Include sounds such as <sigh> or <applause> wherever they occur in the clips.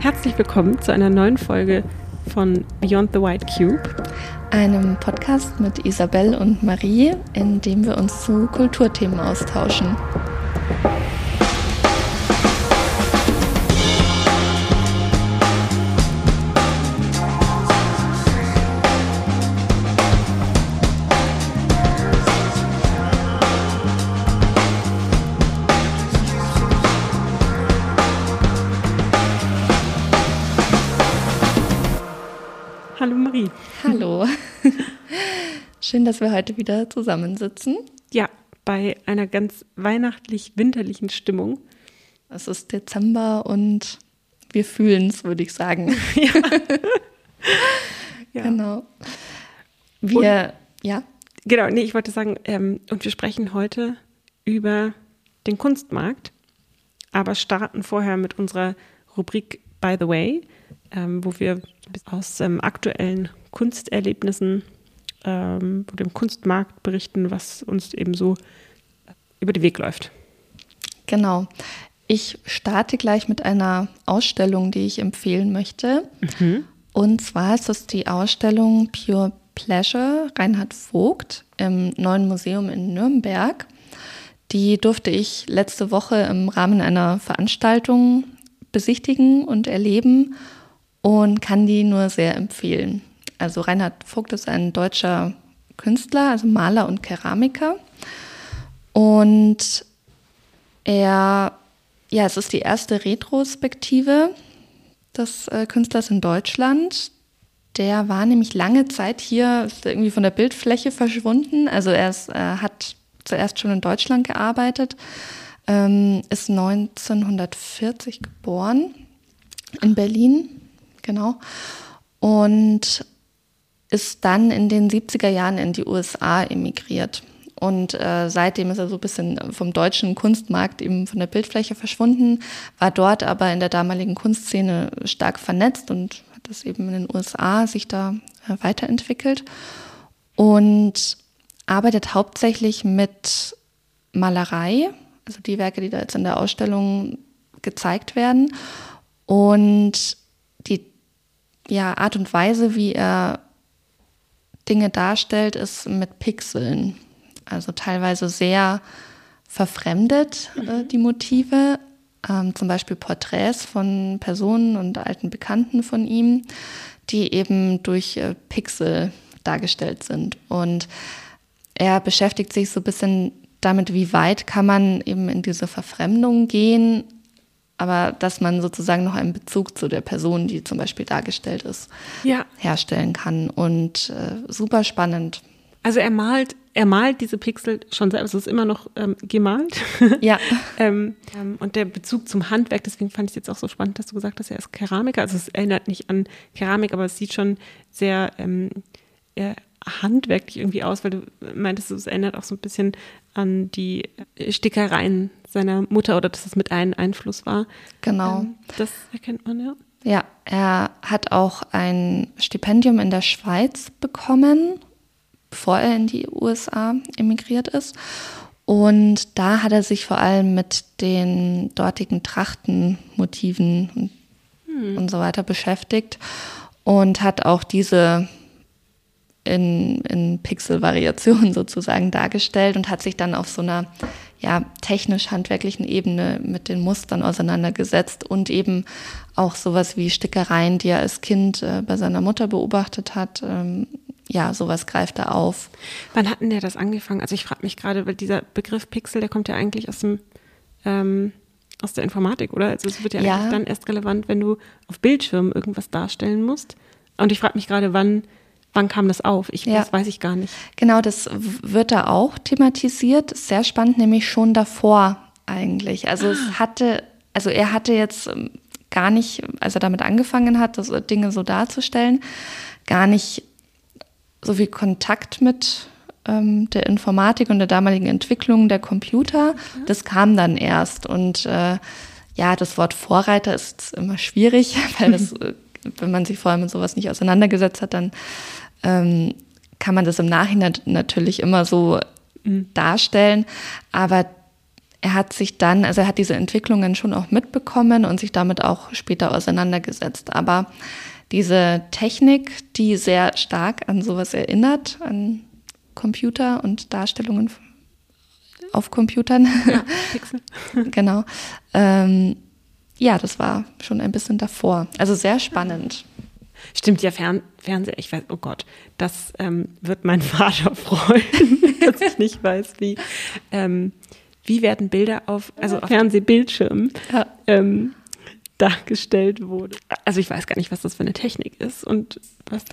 Herzlich willkommen zu einer neuen Folge von Beyond the White Cube, einem Podcast mit Isabel und Marie, in dem wir uns zu Kulturthemen austauschen. Schön, dass wir heute wieder zusammensitzen. Ja, bei einer ganz weihnachtlich-winterlichen Stimmung. Es ist Dezember und wir fühlen es, würde ich sagen. <laughs> ja. <laughs> ja. Genau. Wir, und, ja. Genau, nee, ich wollte sagen, ähm, und wir sprechen heute über den Kunstmarkt, aber starten vorher mit unserer Rubrik By the Way, ähm, wo wir aus ähm, aktuellen Kunsterlebnissen, ähm, dem Kunstmarkt berichten, was uns eben so über den Weg läuft. Genau. Ich starte gleich mit einer Ausstellung, die ich empfehlen möchte. Mhm. Und zwar ist das die Ausstellung Pure Pleasure Reinhard Vogt im Neuen Museum in Nürnberg. Die durfte ich letzte Woche im Rahmen einer Veranstaltung besichtigen und erleben und kann die nur sehr empfehlen. Also Reinhard Vogt ist ein deutscher Künstler, also Maler und Keramiker. Und er, ja, es ist die erste Retrospektive des äh, Künstlers in Deutschland. Der war nämlich lange Zeit hier, irgendwie von der Bildfläche verschwunden. Also er ist, äh, hat zuerst schon in Deutschland gearbeitet, ähm, ist 1940 geboren in Berlin, genau. Und ist dann in den 70er Jahren in die USA emigriert. Und äh, seitdem ist er so ein bisschen vom deutschen Kunstmarkt eben von der Bildfläche verschwunden, war dort aber in der damaligen Kunstszene stark vernetzt und hat das eben in den USA sich da äh, weiterentwickelt. Und arbeitet hauptsächlich mit Malerei, also die Werke, die da jetzt in der Ausstellung gezeigt werden. Und die ja, Art und Weise, wie er Dinge darstellt, ist mit Pixeln. Also teilweise sehr verfremdet, äh, die Motive. Ähm, zum Beispiel Porträts von Personen und alten Bekannten von ihm, die eben durch äh, Pixel dargestellt sind. Und er beschäftigt sich so ein bisschen damit, wie weit kann man eben in diese Verfremdung gehen, aber dass man sozusagen noch einen Bezug zu der Person, die zum Beispiel dargestellt ist, ja. herstellen kann. Und äh, super spannend. Also er malt, er malt diese Pixel schon selbst, es ist immer noch ähm, gemalt. <laughs> Ja. <laughs> ähm, ähm, und der Bezug zum Handwerk, deswegen fand ich es jetzt auch so spannend, dass du gesagt hast, er ist Keramiker. Also es erinnert nicht an Keramik, aber es sieht schon sehr ähm, handwerklich irgendwie aus, weil du meintest, es erinnert auch so ein bisschen an die Stickereien seiner Mutter oder dass es mit einem Einfluss war. Genau. Ähm, das erkennt man, ja. Ja, er hat auch ein Stipendium in der Schweiz bekommen, bevor er in die USA emigriert ist. Und da hat er sich vor allem mit den dortigen Trachtenmotiven hm. und so weiter beschäftigt und hat auch diese in, in Pixel-Variationen <laughs> sozusagen dargestellt und hat sich dann auf so einer ja, technisch-handwerklichen Ebene mit den Mustern auseinandergesetzt und eben auch sowas wie Stickereien, die er als Kind äh, bei seiner Mutter beobachtet hat. Ähm, ja, sowas greift er auf. Wann hatten der das angefangen? Also ich frage mich gerade, weil dieser Begriff Pixel, der kommt ja eigentlich aus dem ähm, aus der Informatik, oder? Also es wird ja, ja, eigentlich dann erst relevant, wenn du auf Bildschirmen irgendwas darstellen musst. Und ich frage mich gerade, wann Wann kam das auf? Ich, ja. Das weiß ich gar nicht. Genau, das wird da auch thematisiert. Sehr spannend, nämlich schon davor eigentlich. Also ah. es hatte, also er hatte jetzt ähm, gar nicht, als er damit angefangen hat, das Dinge so darzustellen, gar nicht so viel Kontakt mit ähm, der Informatik und der damaligen Entwicklung der Computer. Okay. Das kam dann erst. Und äh, ja, das Wort Vorreiter ist immer schwierig, <laughs> weil das, <laughs> äh, wenn man sich vorher mit sowas nicht auseinandergesetzt hat, dann ähm, kann man das im Nachhinein natürlich immer so mhm. darstellen. Aber er hat sich dann, also er hat diese Entwicklungen schon auch mitbekommen und sich damit auch später auseinandergesetzt. Aber diese Technik, die sehr stark an sowas erinnert, an Computer und Darstellungen auf Computern. Ja, <laughs> genau. Ähm, ja, das war schon ein bisschen davor. Also sehr spannend. Stimmt, ja, Fern Fernseher, ich weiß, oh Gott, das ähm, wird mein <laughs> Vater freuen, dass ich nicht weiß, wie, ähm, wie werden Bilder auf, also auf Fernsehbildschirmen ja. ähm, dargestellt wurde. Also ich weiß gar nicht, was das für eine Technik ist und was.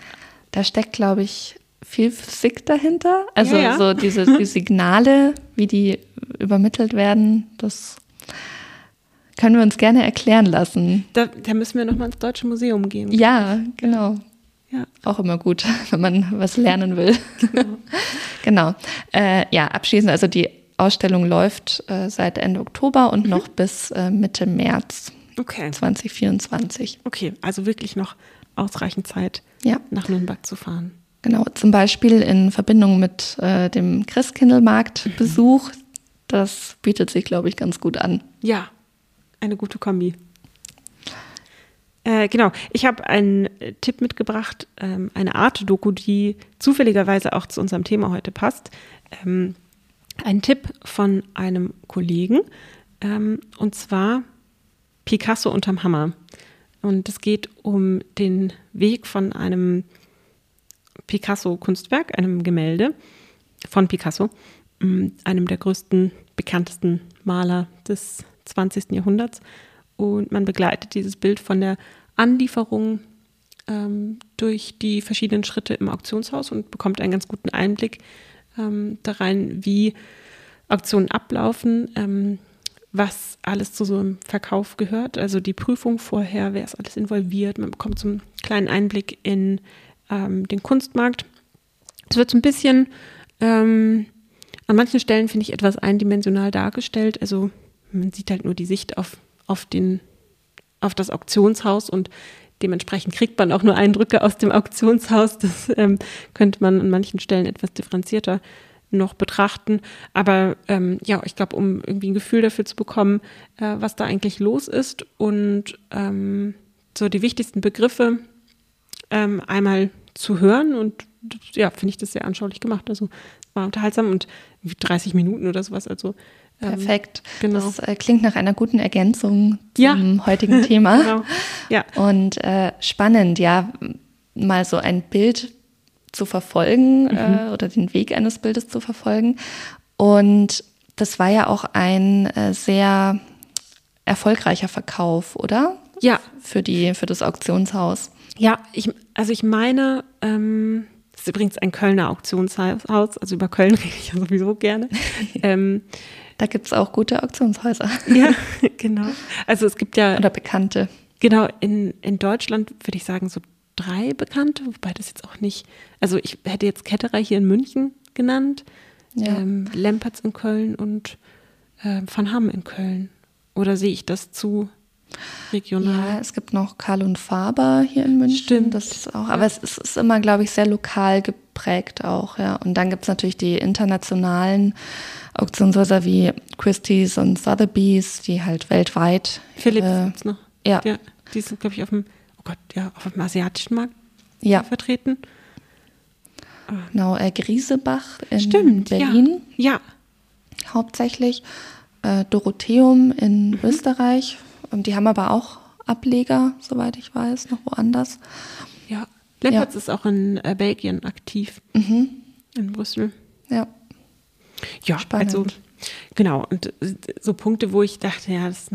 Da steckt, glaube ich, viel Physik dahinter. Also ja, ja. so diese die Signale, wie die übermittelt werden, das können wir uns gerne erklären lassen. Da, da müssen wir nochmal ins Deutsche Museum gehen. Ja, genau. Ja. Auch immer gut, <laughs> wenn man was lernen will. Genau. <laughs> genau. Äh, ja, abschließend, also die Ausstellung läuft äh, seit Ende Oktober und mhm. noch bis äh, Mitte März okay. 2024. Okay, also wirklich noch ausreichend Zeit, ja. nach Nürnberg zu fahren. Genau, zum Beispiel in Verbindung mit äh, dem Christkindlmarkt-Besuch. Mhm. Das bietet sich, glaube ich, ganz gut an. Ja, eine gute Kombi. Äh, genau, ich habe einen äh, Tipp mitgebracht, ähm, eine Art Doku, die zufälligerweise auch zu unserem Thema heute passt. Ähm, ein Tipp von einem Kollegen, ähm, und zwar Picasso unterm Hammer. Und es geht um den Weg von einem Picasso-Kunstwerk, einem Gemälde von Picasso, mm, einem der größten, bekanntesten Maler des 20. Jahrhunderts. Und man begleitet dieses Bild von der Anlieferung ähm, durch die verschiedenen Schritte im Auktionshaus und bekommt einen ganz guten Einblick ähm, da rein, wie Auktionen ablaufen, ähm, was alles zu so einem Verkauf gehört. Also die Prüfung vorher, wer ist alles involviert. Man bekommt so einen kleinen Einblick in ähm, den Kunstmarkt. Es wird so ein bisschen ähm, an manchen Stellen, finde ich, etwas eindimensional dargestellt. Also man sieht halt nur die Sicht auf, auf, den, auf das Auktionshaus und dementsprechend kriegt man auch nur Eindrücke aus dem Auktionshaus. Das ähm, könnte man an manchen Stellen etwas differenzierter noch betrachten. Aber ähm, ja, ich glaube, um irgendwie ein Gefühl dafür zu bekommen, äh, was da eigentlich los ist und ähm, so die wichtigsten Begriffe ähm, einmal zu hören und ja, finde ich das sehr anschaulich gemacht. Also war unterhaltsam und 30 Minuten oder sowas. Also Perfekt. Genau. Das äh, klingt nach einer guten Ergänzung zum ja. heutigen <laughs> Thema. genau. Ja. Und äh, spannend, ja, mal so ein Bild zu verfolgen mhm. äh, oder den Weg eines Bildes zu verfolgen. Und das war ja auch ein äh, sehr erfolgreicher Verkauf, oder? Ja. Für, die, für das Auktionshaus. Ja, ich, also ich meine, ähm, das ist übrigens ein Kölner Auktionshaus, also über Köln <laughs> rede ich ja sowieso gerne. <laughs> ähm, da gibt es auch gute Auktionshäuser. Ja, <laughs> genau. Also es gibt ja. Oder bekannte. Genau, in, in Deutschland würde ich sagen so drei bekannte, wobei das jetzt auch nicht. Also ich hätte jetzt Ketterer hier in München genannt, ja. ähm, Lempertz in Köln und äh, Van Hamm in Köln. Oder sehe ich das zu regional? Ja, es gibt noch Karl und Faber hier in München. Stimmt. Das ist auch, aber es ist, ist immer, glaube ich, sehr lokal geprägt auch, ja. Und dann gibt es natürlich die internationalen Auktionshäuser wie Christie's und Sotheby's, die halt weltweit. Philips äh, noch. Ja. ja. Die sind, glaube ich, auf dem, oh Gott, ja, auf dem asiatischen Markt ja. vertreten. Genau, äh, Griesebach in Stimmt, Berlin. Ja. ja. Hauptsächlich. Äh, Dorotheum in mhm. Österreich. Und die haben aber auch Ableger, soweit ich weiß, noch woanders. Lempertz ja. ist auch in äh, Belgien aktiv. Mhm. In Brüssel. Ja. Ja, Spannend. also genau. Und äh, so Punkte, wo ich dachte, ja, das ist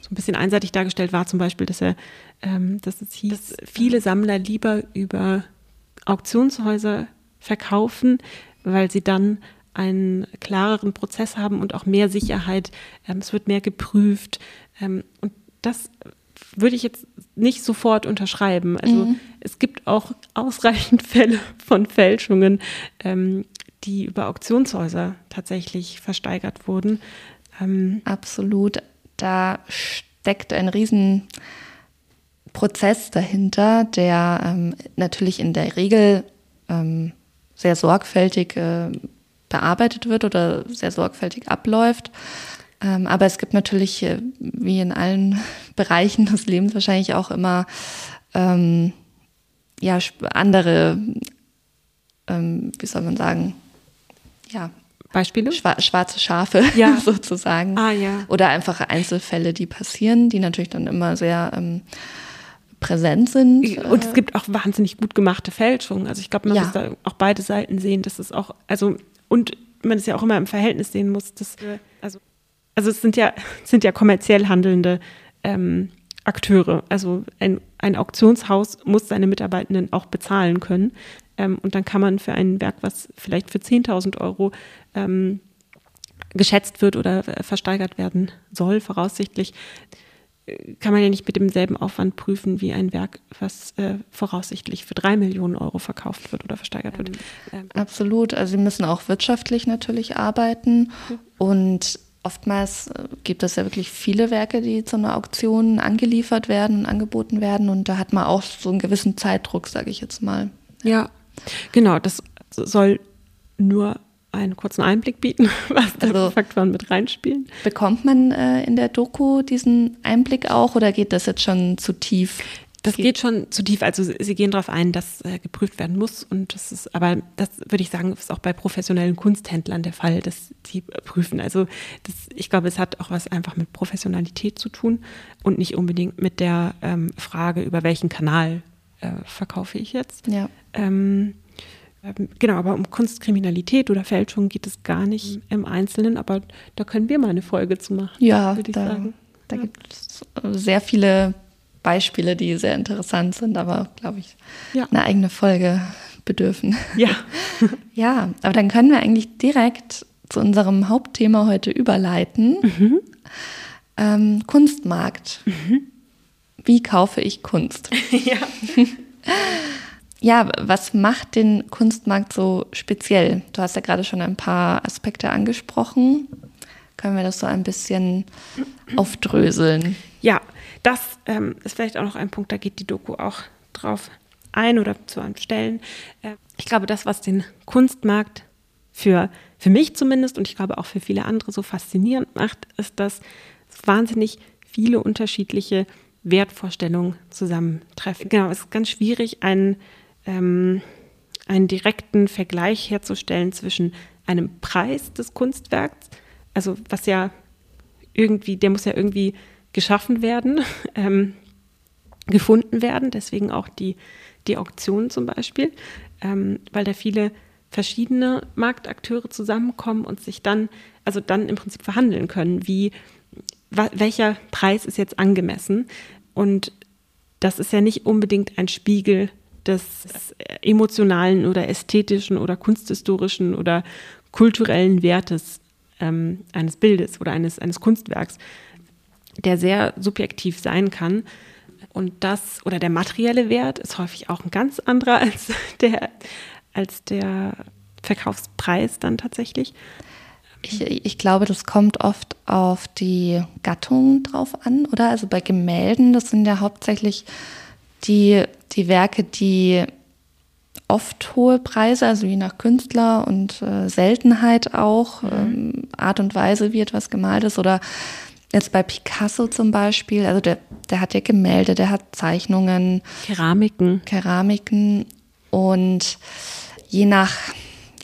so ein bisschen einseitig dargestellt war, zum Beispiel, dass er, ähm, dass es hieß, dass viele Sammler lieber über Auktionshäuser verkaufen, weil sie dann einen klareren Prozess haben und auch mehr Sicherheit. Ähm, es wird mehr geprüft. Ähm, und das würde ich jetzt nicht sofort unterschreiben. Also mhm. es gibt auch ausreichend Fälle von Fälschungen, ähm, die über Auktionshäuser tatsächlich versteigert wurden. Ähm Absolut. Da steckt ein Riesenprozess dahinter, der ähm, natürlich in der Regel ähm, sehr sorgfältig äh, bearbeitet wird oder sehr sorgfältig abläuft. Ähm, aber es gibt natürlich, äh, wie in allen <laughs> Bereichen des Lebens, wahrscheinlich auch immer ähm, ja, andere, ähm, wie soll man sagen, ja, Beispiele? Schwa schwarze Schafe ja. <laughs> sozusagen. Ah, ja. Oder einfach Einzelfälle, die passieren, die natürlich dann immer sehr ähm, präsent sind. Und es gibt auch wahnsinnig gut gemachte Fälschungen. Also ich glaube, man Ja. muss da auch beide Seiten sehen. Das ist auch, also, und man es ja auch immer im Verhältnis sehen muss. Dass, also, also es sind ja, es <laughs> sind ja kommerziell handelnde ähm, Akteure. Also ein, ein Auktionshaus muss seine Mitarbeitenden auch bezahlen können. Ähm, und dann kann man für ein Werk, was vielleicht für 10.000 Euro ähm, geschätzt wird oder äh, versteigert werden soll, voraussichtlich, äh, kann man ja nicht mit demselben Aufwand prüfen wie ein Werk, was äh, voraussichtlich für drei Millionen Euro verkauft wird oder versteigert wird. Ähm, Absolut. Also sie müssen auch wirtschaftlich natürlich arbeiten. Und oftmals äh, gibt es ja wirklich viele Werke, die zu einer Auktion angeliefert werden und angeboten werden. Und da hat man auch so einen gewissen Zeitdruck, sage ich jetzt mal. ja, genau, das soll nur einen kurzen Einblick bieten, <laughs> was da Also- Faktoren mit reinspielen. Bekommt man äh, in der Doku diesen Einblick auch oder geht das jetzt schon zu tief? Das geht schon zu tief. Also sie gehen darauf ein, dass äh, geprüft werden muss. Und das ist, aber das würde ich sagen, ist auch bei professionellen Kunsthändlern der Fall, dass die prüfen. Also das, ich glaube, es hat auch was einfach mit Professionalität zu tun und nicht unbedingt mit der ähm, Frage, über welchen Kanal äh, verkaufe ich jetzt. Ja. Ähm, ähm, genau, aber um Kunstkriminalität oder Fälschung geht es gar nicht im Einzelnen, aber da können wir mal eine Folge zu machen. Ja, würde ich da, sagen. da gibt es äh, sehr viele Beispiele, die sehr interessant sind, aber glaube ich, Ja. eine eigene Folge bedürfen. Ja. <laughs> Ja, aber dann können wir eigentlich direkt zu unserem Hauptthema heute überleiten. Ähm, Kunstmarkt. Wie kaufe ich Kunst? <laughs> ja. <laughs> Ja, was macht den Kunstmarkt so speziell? Du hast ja gerade schon ein paar Aspekte angesprochen. Können wir das so ein bisschen aufdröseln? Ja, das ähm, ist vielleicht auch noch ein Punkt, da geht die Doku auch drauf ein oder zu einem Stellen. Äh, ich glaube, das, was den Kunstmarkt für, für mich zumindest und ich glaube auch für viele andere so faszinierend macht, ist, dass wahnsinnig viele unterschiedliche Wertvorstellungen zusammentreffen. Genau, es ist ganz schwierig, einen, ähm, einen direkten Vergleich herzustellen zwischen einem Preis des Kunstwerks, also was ja irgendwie, der muss ja irgendwie geschaffen werden, <laughs> ähm, gefunden werden, deswegen auch die, die Auktion zum Beispiel, ähm, weil da viele verschiedene Marktakteure zusammenkommen und sich dann, also dann im Prinzip verhandeln können, wie, welcher Preis ist jetzt angemessen. Und das ist ja nicht unbedingt ein Spiegel des emotionalen oder ästhetischen oder kunsthistorischen oder kulturellen Wertes ähm, eines Bildes oder eines, eines Kunstwerks, der sehr subjektiv sein kann. Und das oder der materielle Wert ist häufig auch ein ganz anderer <laughs> als der, als der Verkaufspreis dann tatsächlich. Ich, ich glaube, das kommt oft auf die Gattung drauf an, oder? Also bei Gemälden, das sind ja hauptsächlich die, die Werke, die oft hohe Preise, also je nach Künstler und äh, Seltenheit auch, ähm, Art und Weise, wie etwas gemalt ist. Oder jetzt bei Picasso zum Beispiel, also der, der hat ja Gemälde, der hat Zeichnungen, Keramiken. Keramiken und je nach,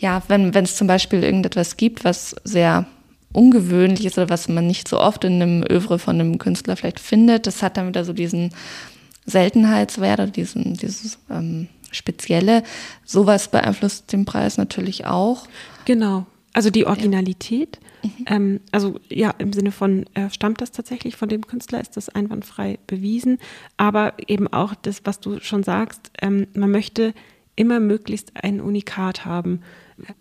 ja, wenn es zum Beispiel irgendetwas gibt, was sehr ungewöhnlich ist oder was man nicht so oft in einem Övre von einem Künstler vielleicht findet, das hat dann wieder so diesen Seltenheitswert oder diesen, dieses ähm, Spezielle. Sowas beeinflusst den Preis natürlich auch. Genau. Also die Originalität. Ähm, also ja, im Sinne von, äh, stammt das tatsächlich von dem Künstler, ist das einwandfrei bewiesen. Aber eben auch das, was du schon sagst, ähm, man möchte immer möglichst ein Unikat haben.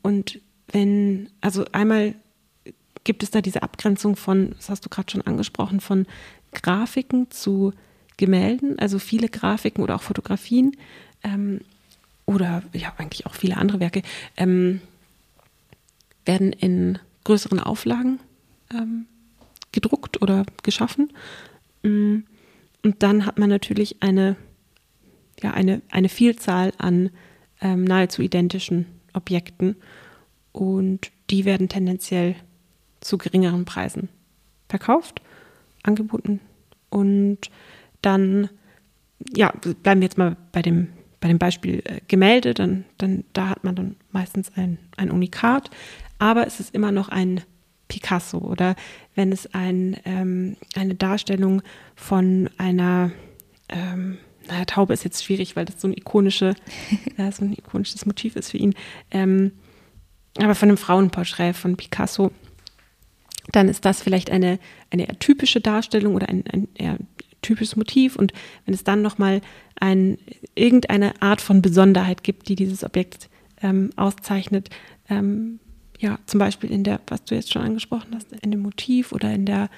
Und wenn, also einmal gibt es da diese Abgrenzung von, das hast du gerade schon angesprochen, von Grafiken zu Gemälden, also viele Grafiken oder auch Fotografien ähm, oder ja eigentlich auch viele andere Werke ähm, werden in größeren Auflagen ähm, gedruckt oder geschaffen. Mm, Und dann hat man natürlich eine, ja, eine, eine Vielzahl an ähm, nahezu identischen Objekten und die werden tendenziell zu geringeren Preisen verkauft, angeboten. Und dann, ja, bleiben wir jetzt mal bei dem, bei dem Beispiel äh, Gemälde, dann, dann, da hat man dann meistens ein, ein Unikat, aber es ist immer noch ein Picasso oder wenn es ein, ähm, eine Darstellung von einer, ähm, naja, Taube ist jetzt schwierig, weil das so, ein ikonische, <laughs> ja, so ein ikonisches Motiv ist für ihn, ähm, aber von einem Frauenporträt von Picasso, dann ist das vielleicht eine, eine eher typische Darstellung oder ein, ein eher typisches Motiv. Und wenn es dann nochmal ein, irgendeine Art von Besonderheit gibt, die dieses Objekt ähm, auszeichnet, ähm, ja, zum Beispiel in der, was du jetzt schon angesprochen hast, in dem Motiv oder in der,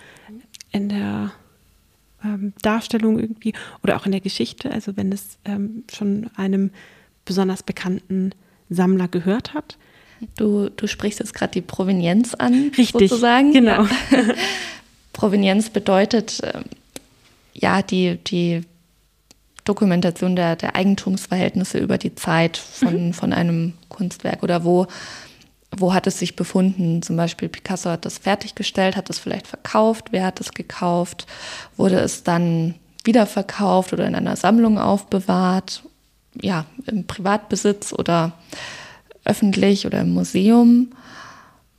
in der ähm, Darstellung irgendwie oder auch in der Geschichte, also wenn es ähm, schon einem besonders bekannten Sammler gehört hat. Du, du sprichst jetzt gerade die Provenienz an, Richtig, sozusagen. Genau. Ja. <laughs> Provenienz bedeutet ähm, ja die, die Dokumentation der, der Eigentumsverhältnisse über die Zeit von, mhm. von einem Kunstwerk oder wo wo hat es sich befunden? Zum Beispiel Picasso hat das fertiggestellt, hat es vielleicht verkauft, wer hat es gekauft? Wurde es dann wiederverkauft oder in einer Sammlung aufbewahrt? Ja, im Privatbesitz oder öffentlich oder im Museum?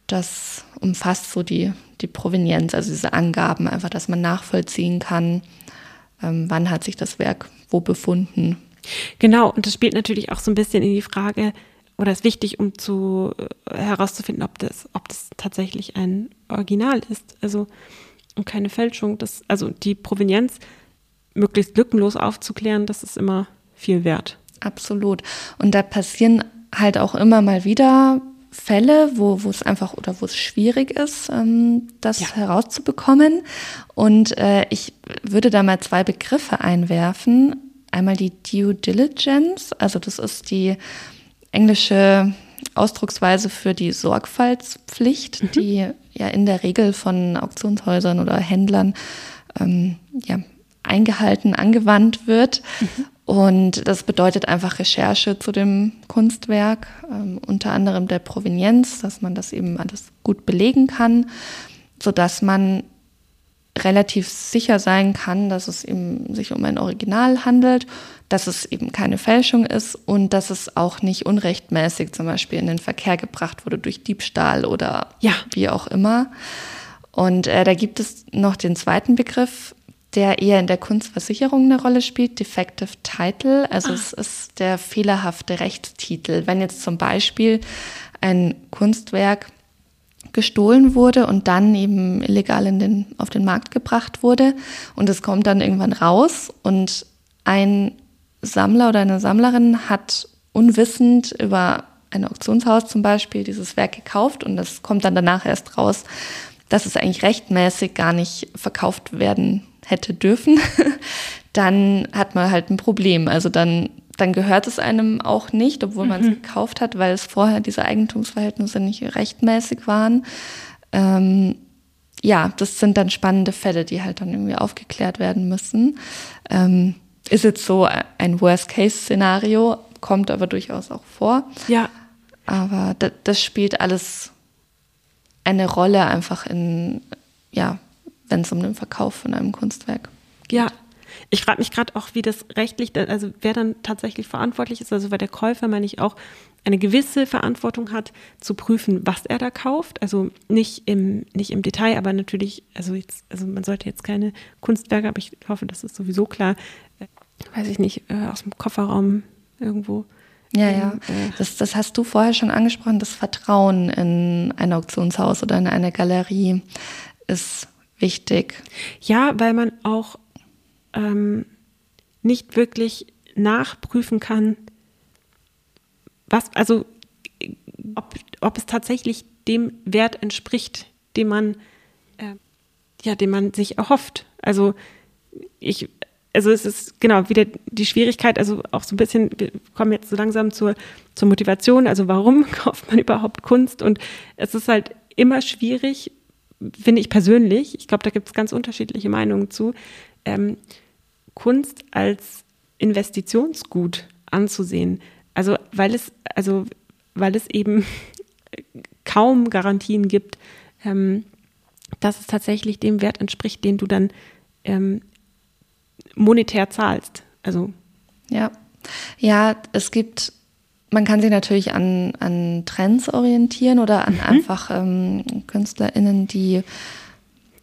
Das umfasst so die, die Provenienz, also diese Angaben, einfach, dass man nachvollziehen kann, ähm, wann hat sich das Werk wo befunden. Genau, und das spielt natürlich auch so ein bisschen in die Frage, oder ist wichtig, um zu äh, herauszufinden, ob das, ob das tatsächlich ein Original ist. Also und keine Fälschung. Das, also die Provenienz möglichst lückenlos aufzuklären, das ist immer viel wert. Absolut. Und da passieren halt auch immer mal wieder Fälle, wo, wo es einfach oder wo es schwierig ist, ähm, das ja. herauszubekommen. Und äh, ich würde da mal zwei Begriffe einwerfen. Einmal die Due Diligence, also das ist die englische Ausdrucksweise für die Sorgfaltspflicht, mhm. die ja in der Regel von Auktionshäusern oder Händlern ähm, ja, eingehalten, angewandt wird. Mhm. Und das bedeutet einfach Recherche zu dem Kunstwerk, ähm, unter anderem der Provenienz, dass man das eben alles gut belegen kann, sodass man relativ sicher sein kann, dass es eben sich um ein Original handelt, dass es eben keine Fälschung ist und dass es auch nicht unrechtmäßig zum Beispiel in den Verkehr gebracht wurde durch Diebstahl oder ja. wie auch immer. Und äh, da gibt es noch den zweiten Begriff, der eher in der Kunstversicherung eine Rolle spielt, Defective Title. Also ah. es ist der fehlerhafte Rechtstitel. Wenn jetzt zum Beispiel ein Kunstwerk gestohlen wurde und dann eben illegal in den, auf den Markt gebracht wurde. Und es kommt dann irgendwann raus und ein Sammler oder eine Sammlerin hat unwissend über ein Auktionshaus zum Beispiel dieses Werk gekauft und es kommt dann danach erst raus, dass es eigentlich rechtmäßig gar nicht verkauft werden hätte dürfen, <laughs> dann hat man halt ein Problem. Also dann dann gehört es einem auch nicht, obwohl mhm. man es gekauft hat, weil es vorher diese Eigentumsverhältnisse nicht rechtmäßig waren. Ähm, ja, das sind dann spannende Fälle, die halt dann irgendwie aufgeklärt werden müssen. Ähm, ist jetzt so ein Worst-Case-Szenario, kommt aber durchaus auch vor. Ja. Aber das, das spielt alles eine Rolle einfach in, ja, wenn es um den Verkauf von einem Kunstwerk geht. Ja, ich frage mich gerade auch, wie das rechtlich, also wer dann tatsächlich verantwortlich ist. Also weil der Käufer, meine ich, auch eine gewisse Verantwortung hat, zu prüfen, was er da kauft. Also nicht im, nicht im Detail, aber natürlich, also jetzt, also man sollte jetzt keine Kunstwerke, aber ich hoffe, das ist sowieso klar, äh, weiß ich nicht, äh, aus dem Kofferraum irgendwo. Ja, ja. Äh, das, das hast du vorher schon angesprochen. Das Vertrauen in ein Auktionshaus oder in eine Galerie ist wichtig. Ja, weil man auch ähm, nicht wirklich nachprüfen kann, was, also ob, ob es tatsächlich dem Wert entspricht, den man, äh, ja, den man sich erhofft. Also ich, also es ist genau wieder die Schwierigkeit, also auch so ein bisschen, wir kommen jetzt so langsam zur, zur Motivation, also warum <laughs> kauft man überhaupt Kunst? Und es ist halt immer schwierig, finde ich persönlich, ich glaube, da gibt es ganz unterschiedliche Meinungen zu, ähm, Kunst als Investitionsgut anzusehen. Also weil es, also weil es eben <laughs> kaum Garantien gibt, ähm, dass es tatsächlich dem Wert entspricht, den du dann ähm, monetär zahlst. Also ja, ja, es gibt man kann sich natürlich an, an Trends orientieren oder an mhm. einfach ähm, KünstlerInnen, die,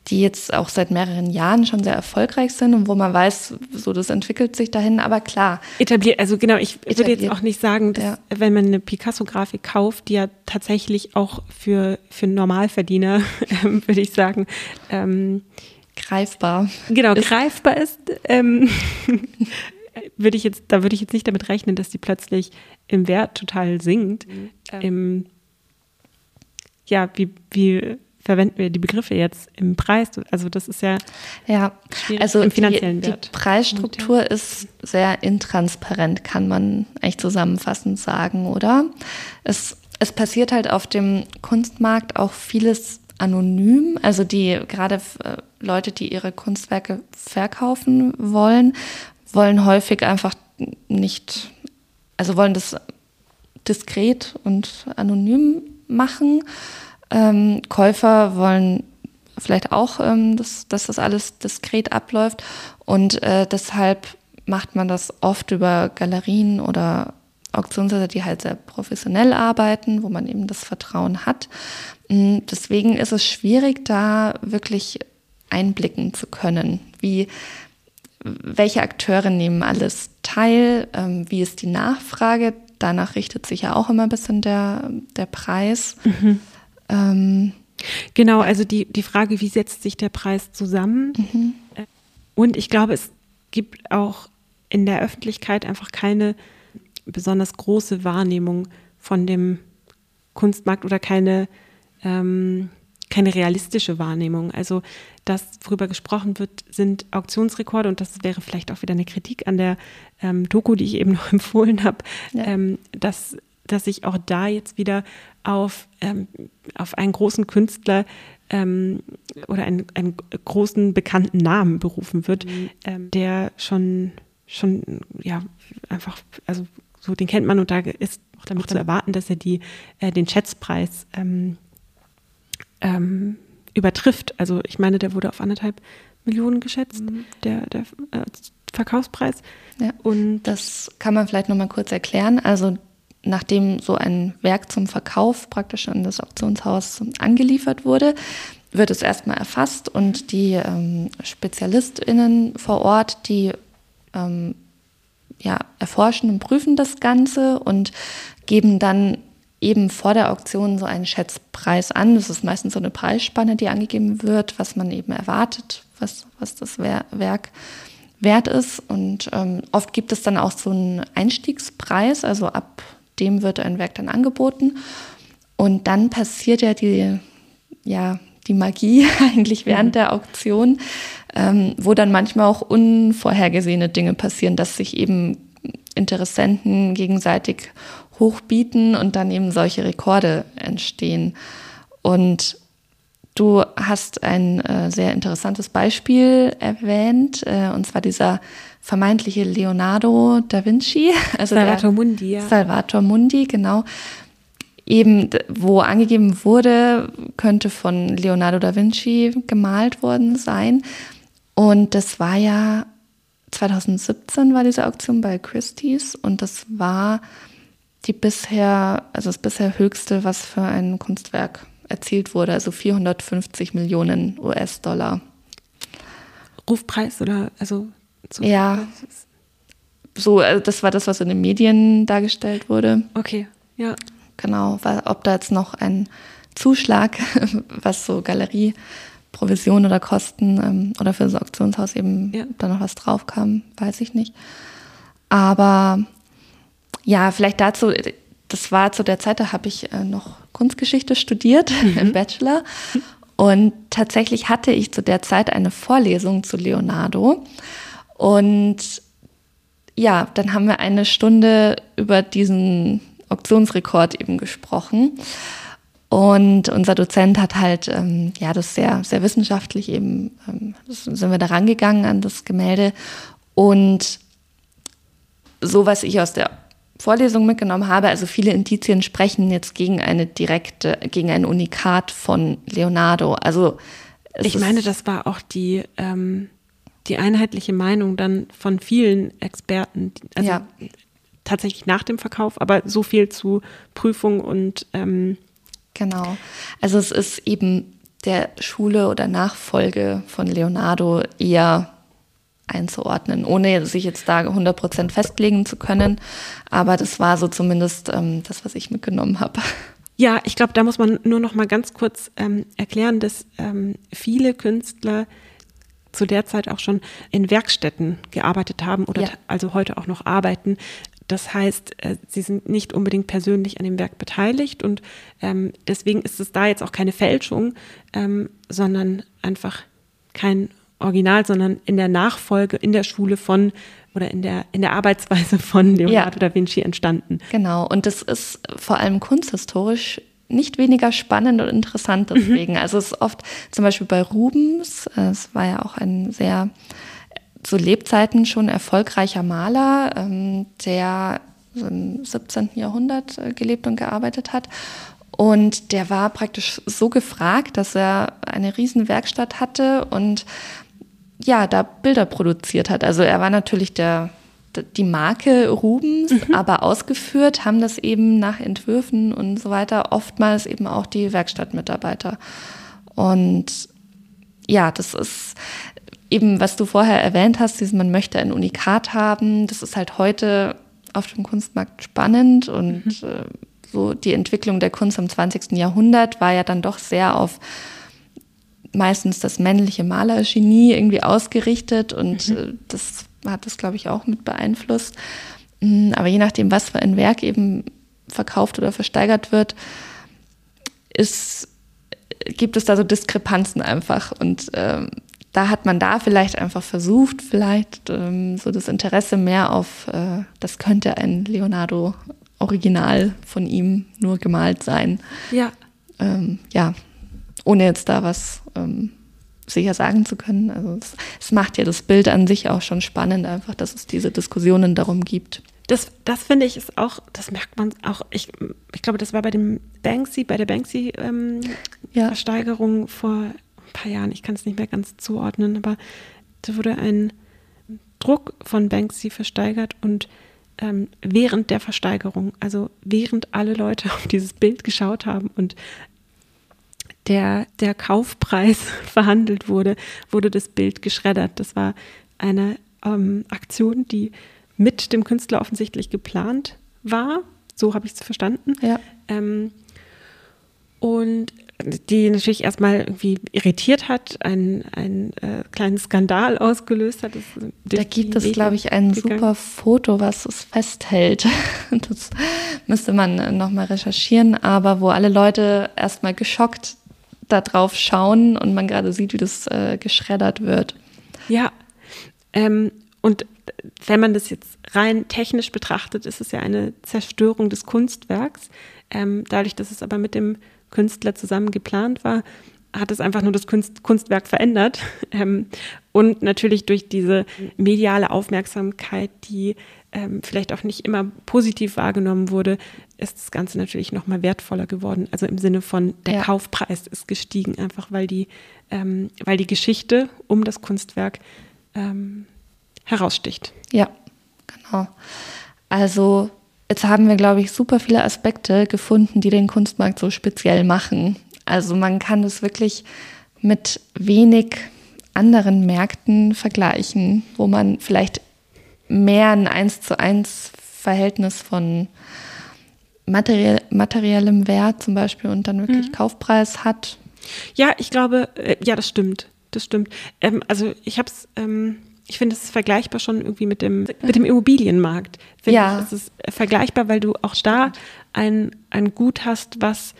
die jetzt auch seit mehreren Jahren schon sehr erfolgreich sind und wo man weiß, so das entwickelt sich dahin, aber klar. Etabliert, also genau, ich etabliert, würde jetzt auch nicht sagen, dass ja. wenn man eine Picasso-Grafik kauft, die ja tatsächlich auch für, für Normalverdiener, <laughs> ähm, würde ich sagen, ähm, greifbar. Genau, ist. greifbar ist. Ähm, <laughs> würde ich jetzt, da würde ich jetzt nicht damit rechnen, dass die plötzlich im Wert total sinkt. Mhm. Im, ja, wie, wie verwenden wir die Begriffe jetzt im Preis? Also das ist ja, ja also im finanziellen die, Wert. Die Preisstruktur ja. ist sehr intransparent, kann man eigentlich zusammenfassend sagen, oder? Es, es passiert halt auf dem Kunstmarkt auch vieles anonym. Also die gerade äh, Leute, die ihre Kunstwerke verkaufen wollen, wollen häufig einfach nicht, also wollen das diskret und anonym machen. Ähm, Käufer wollen vielleicht auch, ähm, dass, dass das alles diskret abläuft und äh, deshalb macht man das oft über Galerien oder Auktionshäuser, die halt sehr professionell arbeiten, wo man eben das Vertrauen hat. Mm, deswegen ist es schwierig, da wirklich einblicken zu können, wie welche Akteure nehmen alles teil, ähm, wie ist die Nachfrage, danach richtet sich ja auch immer ein bisschen der, der Preis. Mhm. Ähm, genau, also die, die Frage, wie setzt sich der Preis zusammen? Mhm. Und ich glaube, es gibt auch in der Öffentlichkeit einfach keine besonders große Wahrnehmung von dem Kunstmarkt oder keine ähm, keine realistische Wahrnehmung. Also das, worüber gesprochen wird, sind Auktionsrekorde und das wäre vielleicht auch wieder eine Kritik an der ähm, Doku, die ich eben noch <laughs> empfohlen habe, ja. ähm, dass, dass sich auch da jetzt wieder auf, ähm, auf einen großen Künstler ähm, oder einen, einen großen bekannten Namen berufen wird, mhm. Ähm, der schon, schon, ja, einfach, also so den kennt man und da ist auch damit zu erwarten, dass er die, äh, den Schätzpreis ähm, ähm, übertrifft. Also ich meine, der wurde auf anderthalb Millionen geschätzt, mhm. der, der äh, Verkaufspreis. Ja, und das kann man vielleicht nochmal kurz erklären. Also nachdem so ein Werk zum Verkauf praktisch an das Auktionshaus angeliefert wurde, wird es erstmal erfasst und die ähm, SpezialistInnen vor Ort, die ähm, ja, erforschen und prüfen das Ganze und geben dann eben vor der Auktion so einen Schätzpreis an. Das ist meistens so eine Preisspanne, die angegeben wird, was man eben erwartet, was, was das Werk wert ist. Und ähm, oft gibt es dann auch so einen Einstiegspreis, also ab dem wird ein Werk dann angeboten. Und dann passiert ja die, ja, die Magie <laughs> eigentlich während mhm. der Auktion, ähm, wo dann manchmal auch unvorhergesehene Dinge passieren, dass sich eben Interessenten gegenseitig hochbieten und dann eben solche Rekorde entstehen. Und du hast ein äh, sehr interessantes Beispiel erwähnt, äh, und zwar dieser vermeintliche Leonardo da Vinci. <laughs> Also Salvator Mundi, ja. Salvator Mundi, genau. Eben, wo angegeben wurde, könnte von Leonardo da Vinci gemalt worden sein. Und das war ja 2017 war diese Auktion bei Christie's und das war die bisher, also das bisher höchste, was für ein Kunstwerk erzielt wurde, also 450 Millionen US-Dollar. Rufpreis oder also ja. so also das war das was in den Medien dargestellt wurde. Okay ja. Genau ob da jetzt noch ein Zuschlag <laughs> was so Galerie Provision oder Kosten ähm, oder für das Auktionshaus eben ja. da noch was drauf kam weiß ich nicht. Aber ja, vielleicht dazu, das war zu der Zeit, da habe ich äh, noch Kunstgeschichte studiert <laughs> mhm. im Bachelor. Und tatsächlich hatte ich zu der Zeit eine Vorlesung zu Leonardo. Und ja, dann haben wir eine Stunde über diesen Auktionsrekord eben gesprochen. Und unser Dozent hat halt, ähm, ja, das sehr, sehr wissenschaftlich eben, ähm, sind wir da rangegangen an das Gemälde. Und so, was ich aus der Vorlesung mitgenommen habe. Also viele Indizien sprechen jetzt gegen eine direkte, gegen ein Unikat von Leonardo. Also ich meine, das war auch die, ähm, die einheitliche Meinung dann von vielen Experten, also ja. tatsächlich nach dem Verkauf, aber so viel zu Prüfung und ähm, genau. Also es ist eben der Schule oder Nachfolge von Leonardo eher einzuordnen, ohne sich jetzt da 100% festlegen zu können. Aber das war so zumindest ähm, das, was ich mitgenommen habe. Ja, ich glaube, da muss man nur noch mal ganz kurz ähm, erklären, dass ähm, viele Künstler zu der Zeit auch schon in Werkstätten gearbeitet haben oder ja. also heute auch noch arbeiten. Das heißt, äh, sie sind nicht unbedingt persönlich an dem Werk beteiligt und ähm, deswegen ist es da jetzt auch keine Fälschung, ähm, sondern einfach kein Original, sondern in der Nachfolge in der Schule von oder in der, in der Arbeitsweise von Leonardo ja. da Vinci entstanden. Genau, und das ist vor allem kunsthistorisch nicht weniger spannend und interessant mhm. deswegen. Mhm. Also es ist oft zum Beispiel bei Rubens, äh, es war ja auch ein sehr zu Lebzeiten schon erfolgreicher Maler, ähm, der im 17. Jahrhundert äh, gelebt und gearbeitet hat. Und der war praktisch so gefragt, dass er eine riesen Werkstatt hatte und ja, da Bilder produziert hat. Also er war natürlich der, die Marke Rubens, mhm. aber ausgeführt haben das eben nach Entwürfen und so weiter oftmals eben auch die Werkstattmitarbeiter. Und ja, das ist eben, was du vorher erwähnt hast, dieses, man möchte ein Unikat haben. Das ist halt heute auf dem Kunstmarkt spannend und mhm. äh, so die Entwicklung der Kunst im 20. Jahrhundert war ja dann doch sehr auf meistens das männliche Malergenie irgendwie ausgerichtet und mhm. Äh, das hat das, glaube ich, auch mit beeinflusst. Mm, aber je nachdem, was für ein Werk eben verkauft oder versteigert wird, ist, gibt es da so Diskrepanzen einfach. Und ähm, da hat man da vielleicht einfach versucht, vielleicht ähm, so das Interesse mehr auf, äh, das könnte ein Leonardo Original von ihm nur gemalt sein. Ja. Ähm, ja, ohne jetzt da was ähm, sicher sagen zu können. Also es, es, macht ja das Bild an sich auch schon spannend, einfach, dass es diese Diskussionen darum gibt. Das, das finde ich ist auch, das merkt man auch, ich, ich glaube, das war bei dem Banksy, bei der Banksy-Versteigerung ähm, ja. vor ein paar Jahren, ich kann es nicht mehr ganz zuordnen, aber da wurde ein Druck von Banksy versteigert und ähm, während der Versteigerung, also während alle Leute auf dieses Bild geschaut haben und der, der Kaufpreis <laughs> verhandelt wurde, wurde das Bild geschreddert. Das war eine ähm, Aktion, die mit dem Künstler offensichtlich geplant war. So habe ich es verstanden. Ja. Ähm, und die natürlich erstmal irgendwie irritiert hat, einen, einen äh, kleinen Skandal ausgelöst hat. Da gibt es, glaube ich, ein gegangen. super Foto, was es festhält. <laughs> Das müsste man nochmal recherchieren, aber wo alle Leute erstmal geschockt da drauf schauen und man gerade sieht, wie das äh, geschreddert wird. Ja, ähm, und wenn man das jetzt rein technisch betrachtet, ist es ja eine Zerstörung des Kunstwerks. Ähm, dadurch, dass es aber mit dem Künstler zusammen geplant war, hat es einfach nur das Kunst, Kunstwerk verändert. <laughs> Ähm, und natürlich durch diese mediale Aufmerksamkeit, die ähm, vielleicht auch nicht immer positiv wahrgenommen wurde, ist das Ganze natürlich noch mal wertvoller geworden. Also im Sinne von der ja. Kaufpreis ist gestiegen, einfach weil die, ähm, weil die Geschichte um das Kunstwerk ähm, heraussticht. Ja, genau. Also jetzt haben wir, glaube ich, super viele Aspekte gefunden, die den Kunstmarkt so speziell machen. Also man kann es wirklich mit wenig anderen Märkten vergleichen, wo man vielleicht mehr ein eins zu eins Verhältnis von materiell, materiellem Wert zum Beispiel und dann wirklich mhm. Kaufpreis hat. Ja, ich glaube, äh, ja, das stimmt. Das stimmt. Ähm, also ich habe es, ähm, ich finde, es ist vergleichbar schon irgendwie mit dem, mit dem Immobilienmarkt. Finde ja. Ich, es ist vergleichbar, weil du auch da ein, ein Gut hast, was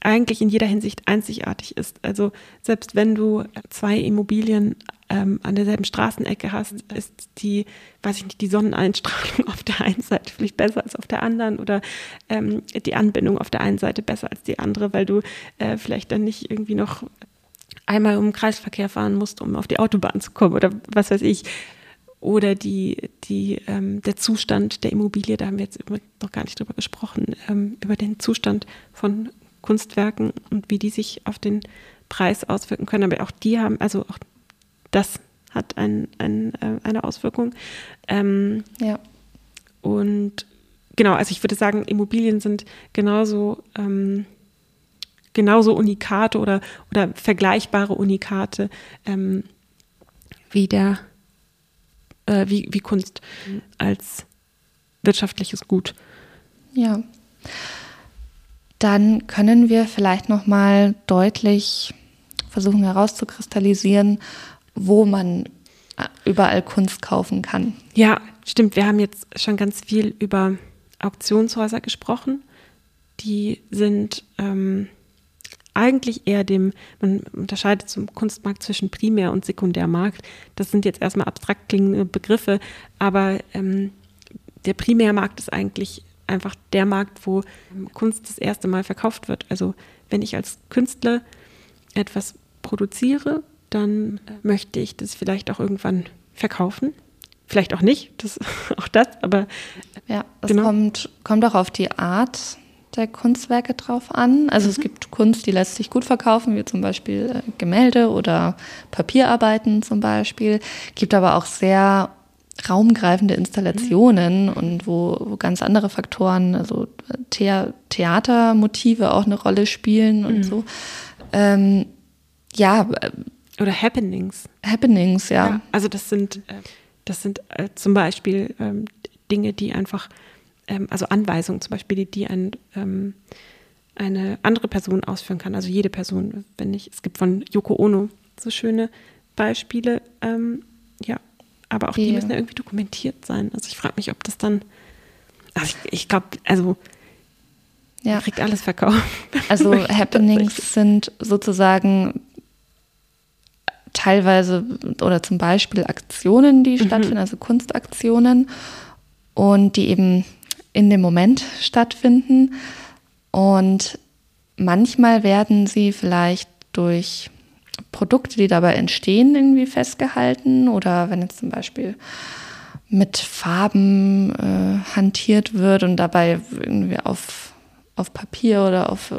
eigentlich in jeder Hinsicht einzigartig ist. Also selbst wenn du zwei Immobilien ähm, an derselben Straßenecke hast, ist die, weiß ich nicht, die Sonneneinstrahlung <laughs> auf der einen Seite vielleicht besser als auf der anderen oder ähm, die Anbindung auf der einen Seite besser als die andere, weil du äh, vielleicht dann nicht irgendwie noch einmal um den Kreisverkehr fahren musst, um auf die Autobahn zu kommen oder was weiß ich oder die, die, ähm, der Zustand der Immobilie, da haben wir jetzt noch gar nicht drüber gesprochen, ähm, über den Zustand von Kunstwerken und wie die sich auf den Preis auswirken können, aber auch die haben, also auch das hat ein, ein, äh, eine Auswirkung. Ähm, ja. Und genau, also ich würde sagen, Immobilien sind genauso, ähm, genauso Unikate oder, oder vergleichbare Unikate ähm, wie der, äh, wie, wie Kunst als wirtschaftliches Gut. Ja. Dann können wir vielleicht noch mal deutlich versuchen herauszukristallisieren, wo man äh, überall Kunst kaufen kann. Ja, stimmt. Wir haben jetzt schon ganz viel über Auktionshäuser gesprochen. Die sind ähm, eigentlich eher dem, man unterscheidet zum Kunstmarkt zwischen Primär- und Sekundärmarkt. Das sind jetzt erstmal abstrakt klingende Begriffe, aber ähm, der Primärmarkt ist eigentlich einfach der Markt, wo Kunst das erste Mal verkauft wird. Also wenn ich als Künstler etwas produziere, dann möchte ich das vielleicht auch irgendwann verkaufen. Vielleicht auch nicht, das, <laughs> auch das, aber. Ja, es genau. kommt, kommt auch auf die Art der Kunstwerke drauf an. Also mhm. es gibt Kunst, die lässt sich gut verkaufen, wie zum Beispiel äh, Gemälde oder Papierarbeiten zum Beispiel. Gibt aber auch sehr raumgreifende Installationen mhm. und wo, wo ganz andere Faktoren, also The Theatermotive auch eine Rolle spielen und mhm. so. Ähm, ja. Äh, Oder Happenings. Happenings, ja. ja also das sind, äh, das sind äh, zum Beispiel ähm, Dinge, die einfach, ähm, also Anweisungen zum Beispiel, die, die ein, ähm, eine andere Person ausführen kann. Also jede Person, wenn ich, es gibt von Yoko Ono so schöne Beispiele, ähm, aber auch die, die müssen ja irgendwie dokumentiert sein. Also ich frage mich, ob das dann, also ich, ich glaube, also ja. Kriegt alles verkauft. <laughs> Also Happenings sind sozusagen teilweise oder zum Beispiel Aktionen, die mhm. stattfinden, also Kunstaktionen und die eben in dem Moment stattfinden. Und manchmal werden sie vielleicht durch Produkte, die dabei entstehen, irgendwie festgehalten oder wenn jetzt zum Beispiel mit Farben äh, hantiert wird und dabei irgendwie auf, auf Papier oder auf,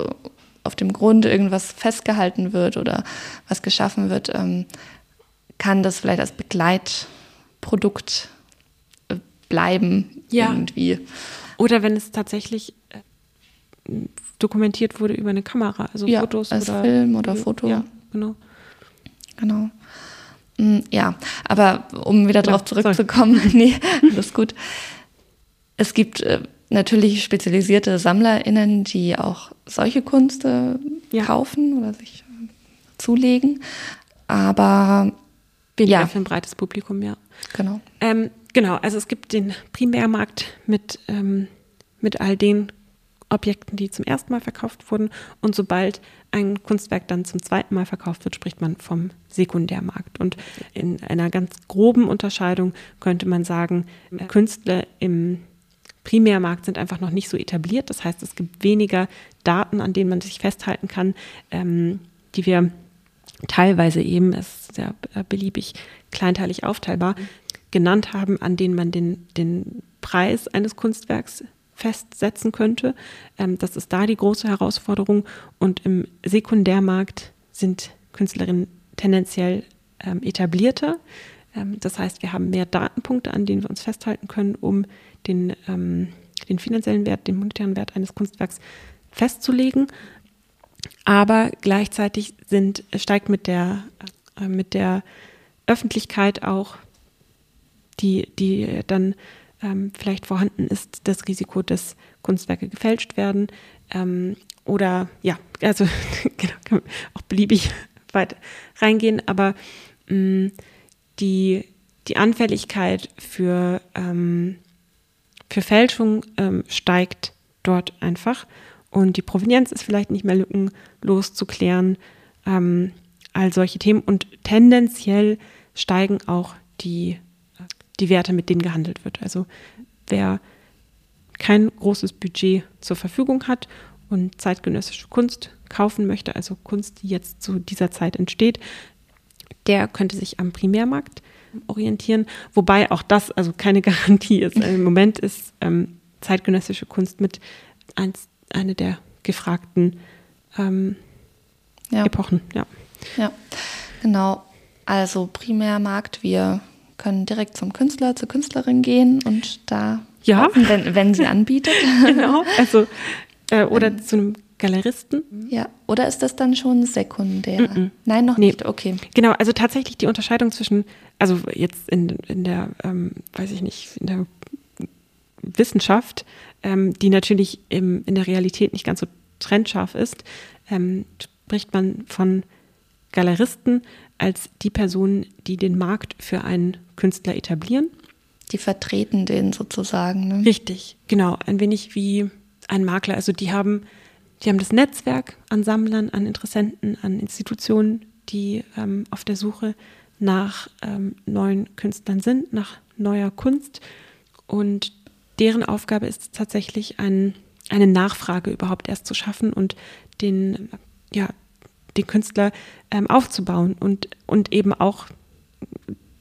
auf dem Grund irgendwas festgehalten wird oder was geschaffen wird, ähm, kann das vielleicht als Begleitprodukt äh, bleiben ja. irgendwie. Oder wenn es tatsächlich äh, dokumentiert wurde über eine Kamera, also ja, Fotos als oder Film oder Foto. Ja, genau. Genau. Mm, ja, aber um wieder darauf zurückzukommen, <laughs> nee, alles gut. Es gibt äh, natürlich spezialisierte SammlerInnen, die auch solche Kunst äh, ja. kaufen oder sich äh, zulegen. Aber weniger ja. für ein breites Publikum, ja. Genau. Ähm, genau, also es gibt den Primärmarkt mit, ähm, mit all den Objekten, die zum ersten Mal verkauft wurden. Und sobald ein Kunstwerk dann zum zweiten Mal verkauft wird, spricht man vom Sekundärmarkt. Und in einer ganz groben Unterscheidung könnte man sagen, Künstler im Primärmarkt sind einfach noch nicht so etabliert. Das heißt, es gibt weniger Daten, an denen man sich festhalten kann, ähm, die wir teilweise eben, es ist sehr beliebig kleinteilig aufteilbar, genannt haben, an denen man den, den Preis eines Kunstwerks festsetzen könnte. Ähm, das ist da die große Herausforderung. Und im Sekundärmarkt sind Künstlerinnen tendenziell ähm, etablierter. Ähm, das heißt, wir haben mehr Datenpunkte, an denen wir uns festhalten können, um den, ähm, den finanziellen Wert, den monetären Wert eines Kunstwerks festzulegen. Aber gleichzeitig sind, steigt mit der, äh, mit der Öffentlichkeit auch die, die dann ähm, vielleicht vorhanden ist, das Risiko, dass Kunstwerke gefälscht werden. Ähm, oder ja, also <laughs> genau, kann auch beliebig weit reingehen, aber mh, mm, die, die Anfälligkeit für, ähm, für Fälschung ähm, steigt dort einfach. Und die Provenienz ist vielleicht nicht mehr lückenlos zu klären. Ähm, all solche Themen. Und tendenziell steigen auch die die Werte, mit denen gehandelt wird. Also wer kein großes Budget zur Verfügung hat und zeitgenössische Kunst kaufen möchte, also Kunst, die jetzt zu dieser Zeit entsteht, der könnte sich am Primärmarkt orientieren, wobei auch das also keine <laughs> Garantie ist. Also Im Moment ist ähm, zeitgenössische Kunst mit eins, eine der gefragten ähm, ja. Epochen. Ja. Ja, genau. Also Primärmarkt, wir können direkt zum Künstler, zur Künstlerin gehen und da ja. kaufen, wenn, wenn sie anbietet. <laughs> genau, also äh, oder ähm. zu einem Galeristen. Ja, oder ist das dann schon sekundär? Mm -mm. Nein, noch nee. nicht, okay. Genau, also tatsächlich die Unterscheidung zwischen, also jetzt in, in der, ähm, weiß ich nicht, in der Wissenschaft, ähm, die natürlich im, in der Realität nicht ganz so trennscharf ist, ähm, spricht man von Galeristen als die Personen, die den Markt für einen Künstler etablieren. Die vertreten den sozusagen. Ne? Richtig, genau. Ein wenig wie ein Makler. Also die haben, die haben das Netzwerk an Sammlern, an Interessenten, an Institutionen, die ähm, auf der Suche nach ähm, neuen Künstlern sind, nach neuer Kunst. Und deren Aufgabe ist es tatsächlich, ein, eine Nachfrage überhaupt erst zu schaffen und den, ja, den Künstler ähm, aufzubauen und, und eben auch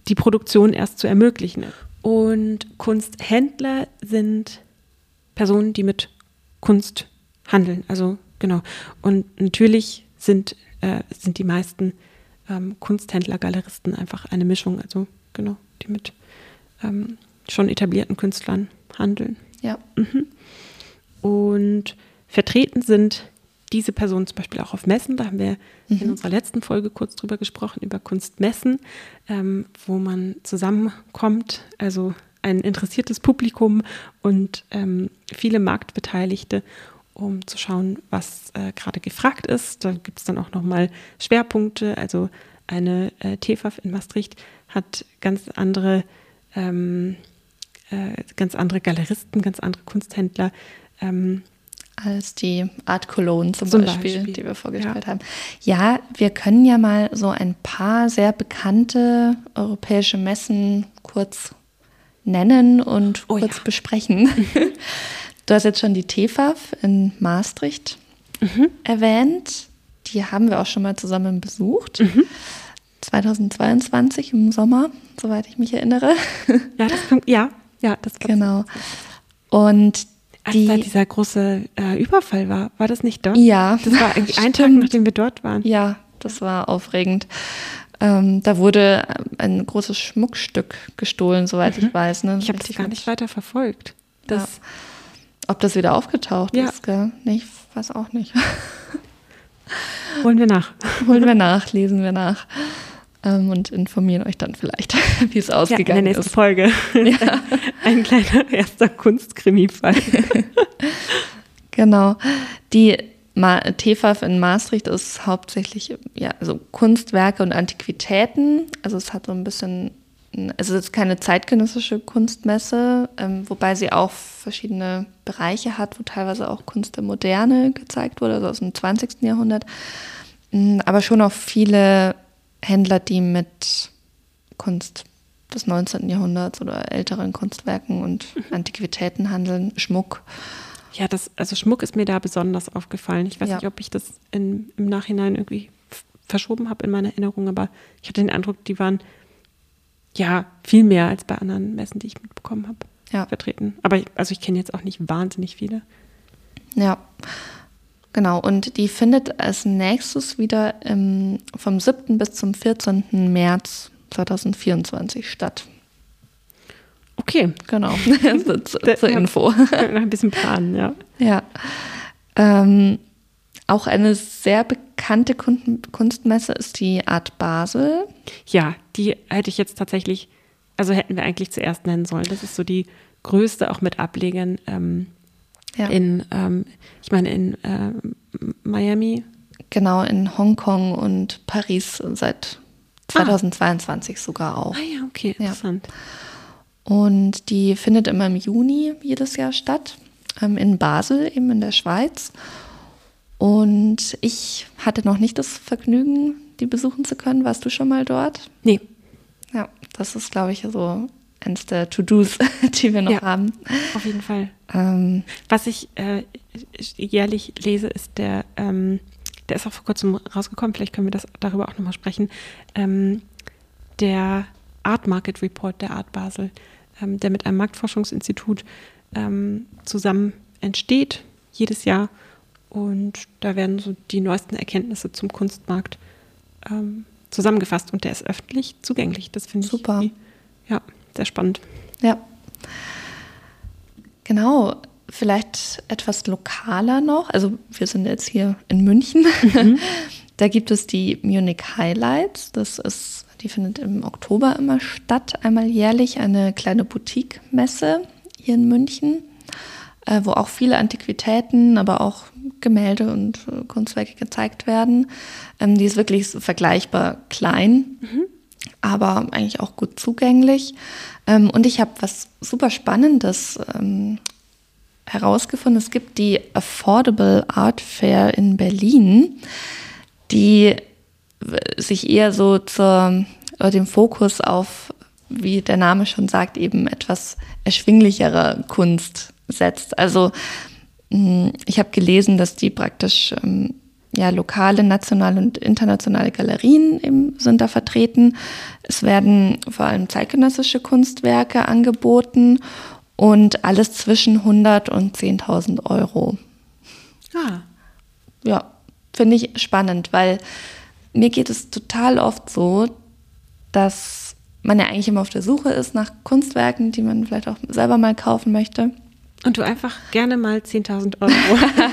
die Produktion erst zu ermöglichen. Und Kunsthändler sind Personen, die mit Kunst handeln. Also genau. Und natürlich sind, äh, sind die meisten ähm, Kunsthändler, Galeristen einfach eine Mischung. Also genau, die mit ähm, schon etablierten Künstlern handeln. Ja. Mhm. Und vertreten sind diese Personen zum Beispiel auch auf Messen. Da haben wir mhm. in unserer letzten Folge kurz drüber gesprochen, über Kunstmessen, ähm, wo man zusammenkommt, also ein interessiertes Publikum und ähm, viele Marktbeteiligte, um zu schauen, was äh, gerade gefragt ist. Da gibt es dann auch nochmal Schwerpunkte. Also eine äh, TFAF in Maastricht hat ganz andere, ähm, äh, ganz andere Galeristen, ganz andere Kunsthändler ähm, als die Art Cologne zum, zum Beispiel, Beispiel, die wir vorgestellt ja. haben. Ja, wir können ja mal so ein paar sehr bekannte europäische Messen kurz nennen und oh, kurz ja. besprechen. <laughs> du hast jetzt schon die TFAF in Maastricht mhm. erwähnt. Die haben wir auch schon mal zusammen besucht. Mhm. 2022 im Sommer, soweit ich mich erinnere. Ja, das kommt, ja, ja, das kommt. Genau. Und als die, da dieser große äh, Überfall war, war das nicht dort? Ja. Das war eigentlich ein Tag, nachdem wir dort waren. Ja, das war aufregend. Ähm, da wurde ein großes Schmuckstück gestohlen, soweit mhm. ich weiß. Ne? Ich habe das gar nicht weiter verfolgt. Das, ja. Ob das wieder aufgetaucht ja. ist, gell? Nee, ich weiß auch nicht. <laughs> Holen wir nach. Holen wir nach, lesen wir nach ähm, und informieren euch dann vielleicht, <laughs> wie es ausgegangen ja, in der nächsten ist. Folge. <laughs> Ja. <laughs> Ein kleiner erster Kunstkrimi-Fall. genau. Die Ma TFAF in Maastricht ist hauptsächlich ja, also Kunstwerke und Antiquitäten. Also es hat so ein bisschen, also es ist keine zeitgenössische Kunstmesse, ähm, wobei sie auch verschiedene Bereiche hat, wo teilweise auch Kunst der Moderne gezeigt wurde, also aus dem 20. Jahrhundert. Mm, aber schon auch viele Händler, die mit Kunst des 19. Jahrhunderts oder älteren Kunstwerken und mhm. Antiquitäten handeln, Schmuck. Ja, das, also Schmuck ist mir da besonders aufgefallen. Ich weiß ja. nicht, ob ich das in, im Nachhinein irgendwie verschoben habe in meiner Erinnerung, aber ich hatte den Eindruck, die waren ja viel mehr als bei anderen Messen, die ich mitbekommen habe, ja. vertreten. Aber ich, also ich kenne jetzt auch nicht wahnsinnig viele. Ja. Genau, und die findet als nächstes wieder im, vom 7. bis zum 14. März 2024 statt. Okay. Genau, <laughs> also zu, zur Info. <laughs> Ein bisschen planen, ja. Ja. Ähm, auch eine sehr bekannte Kunstmesse ist die Art Basel. Ja, die hätte ich jetzt tatsächlich, also hätten wir eigentlich zuerst nennen sollen. Das ist so die größte, auch mit Ablegern ähm, ja. In, ähm, ich meine, in äh, Miami. Genau, in Hongkong und Paris seit 2022 ah. sogar auch. Ah ja, okay, interessant. Ja. Und die findet immer im Juni jedes Jahr statt, ähm, in Basel, eben in der Schweiz. Und ich hatte noch nicht das Vergnügen, die besuchen zu können. Warst du schon mal dort? Nee. Ja, das ist, glaube ich, so eines der To-Dos, <laughs> die wir noch ja, haben. Auf jeden Fall. Ähm, Was ich äh, jährlich lese, ist der, ähm, der ist auch vor kurzem rausgekommen, vielleicht können wir das darüber auch nochmal sprechen, ähm, der Art Market Report der Art Basel, ähm, der mit einem Marktforschungsinstitut ähm, zusammen entsteht, jedes Jahr. Und da werden so die neuesten Erkenntnisse zum Kunstmarkt ähm, zusammengefasst und der ist öffentlich zugänglich. Das finde ich Super. Ja, sehr spannend. Ja. Genau, vielleicht etwas lokaler noch. Also wir sind jetzt hier in München. Mhm. <laughs> da gibt es die Munich Highlights. Das ist, die findet im Oktober immer statt, einmal jährlich eine kleine Boutique-Messe hier in München, äh, wo auch viele Antiquitäten, aber auch Gemälde und äh, Kunstwerke gezeigt werden. Ähm, die ist wirklich vergleichbar klein. Mhm aber eigentlich auch gut zugänglich. Ähm, und ich habe was super Spannendes ähm, herausgefunden. Es gibt die Affordable Art Fair in Berlin, die sich eher so zur, dem Fokus auf, wie der Name schon sagt, eben etwas erschwinglichere Kunst setzt. Also ich habe gelesen, dass die praktisch ähm, ja, lokale, nationale und internationale Galerien eben sind da vertreten. Es werden vor allem zeitgenössische Kunstwerke angeboten und alles zwischen 100 und 10.000 Euro. Ah. Ja, finde ich spannend, weil mir geht es total oft so, dass man ja eigentlich immer auf der Suche ist nach Kunstwerken, die man vielleicht auch selber mal kaufen möchte. Und du einfach gerne mal 10.000 Euro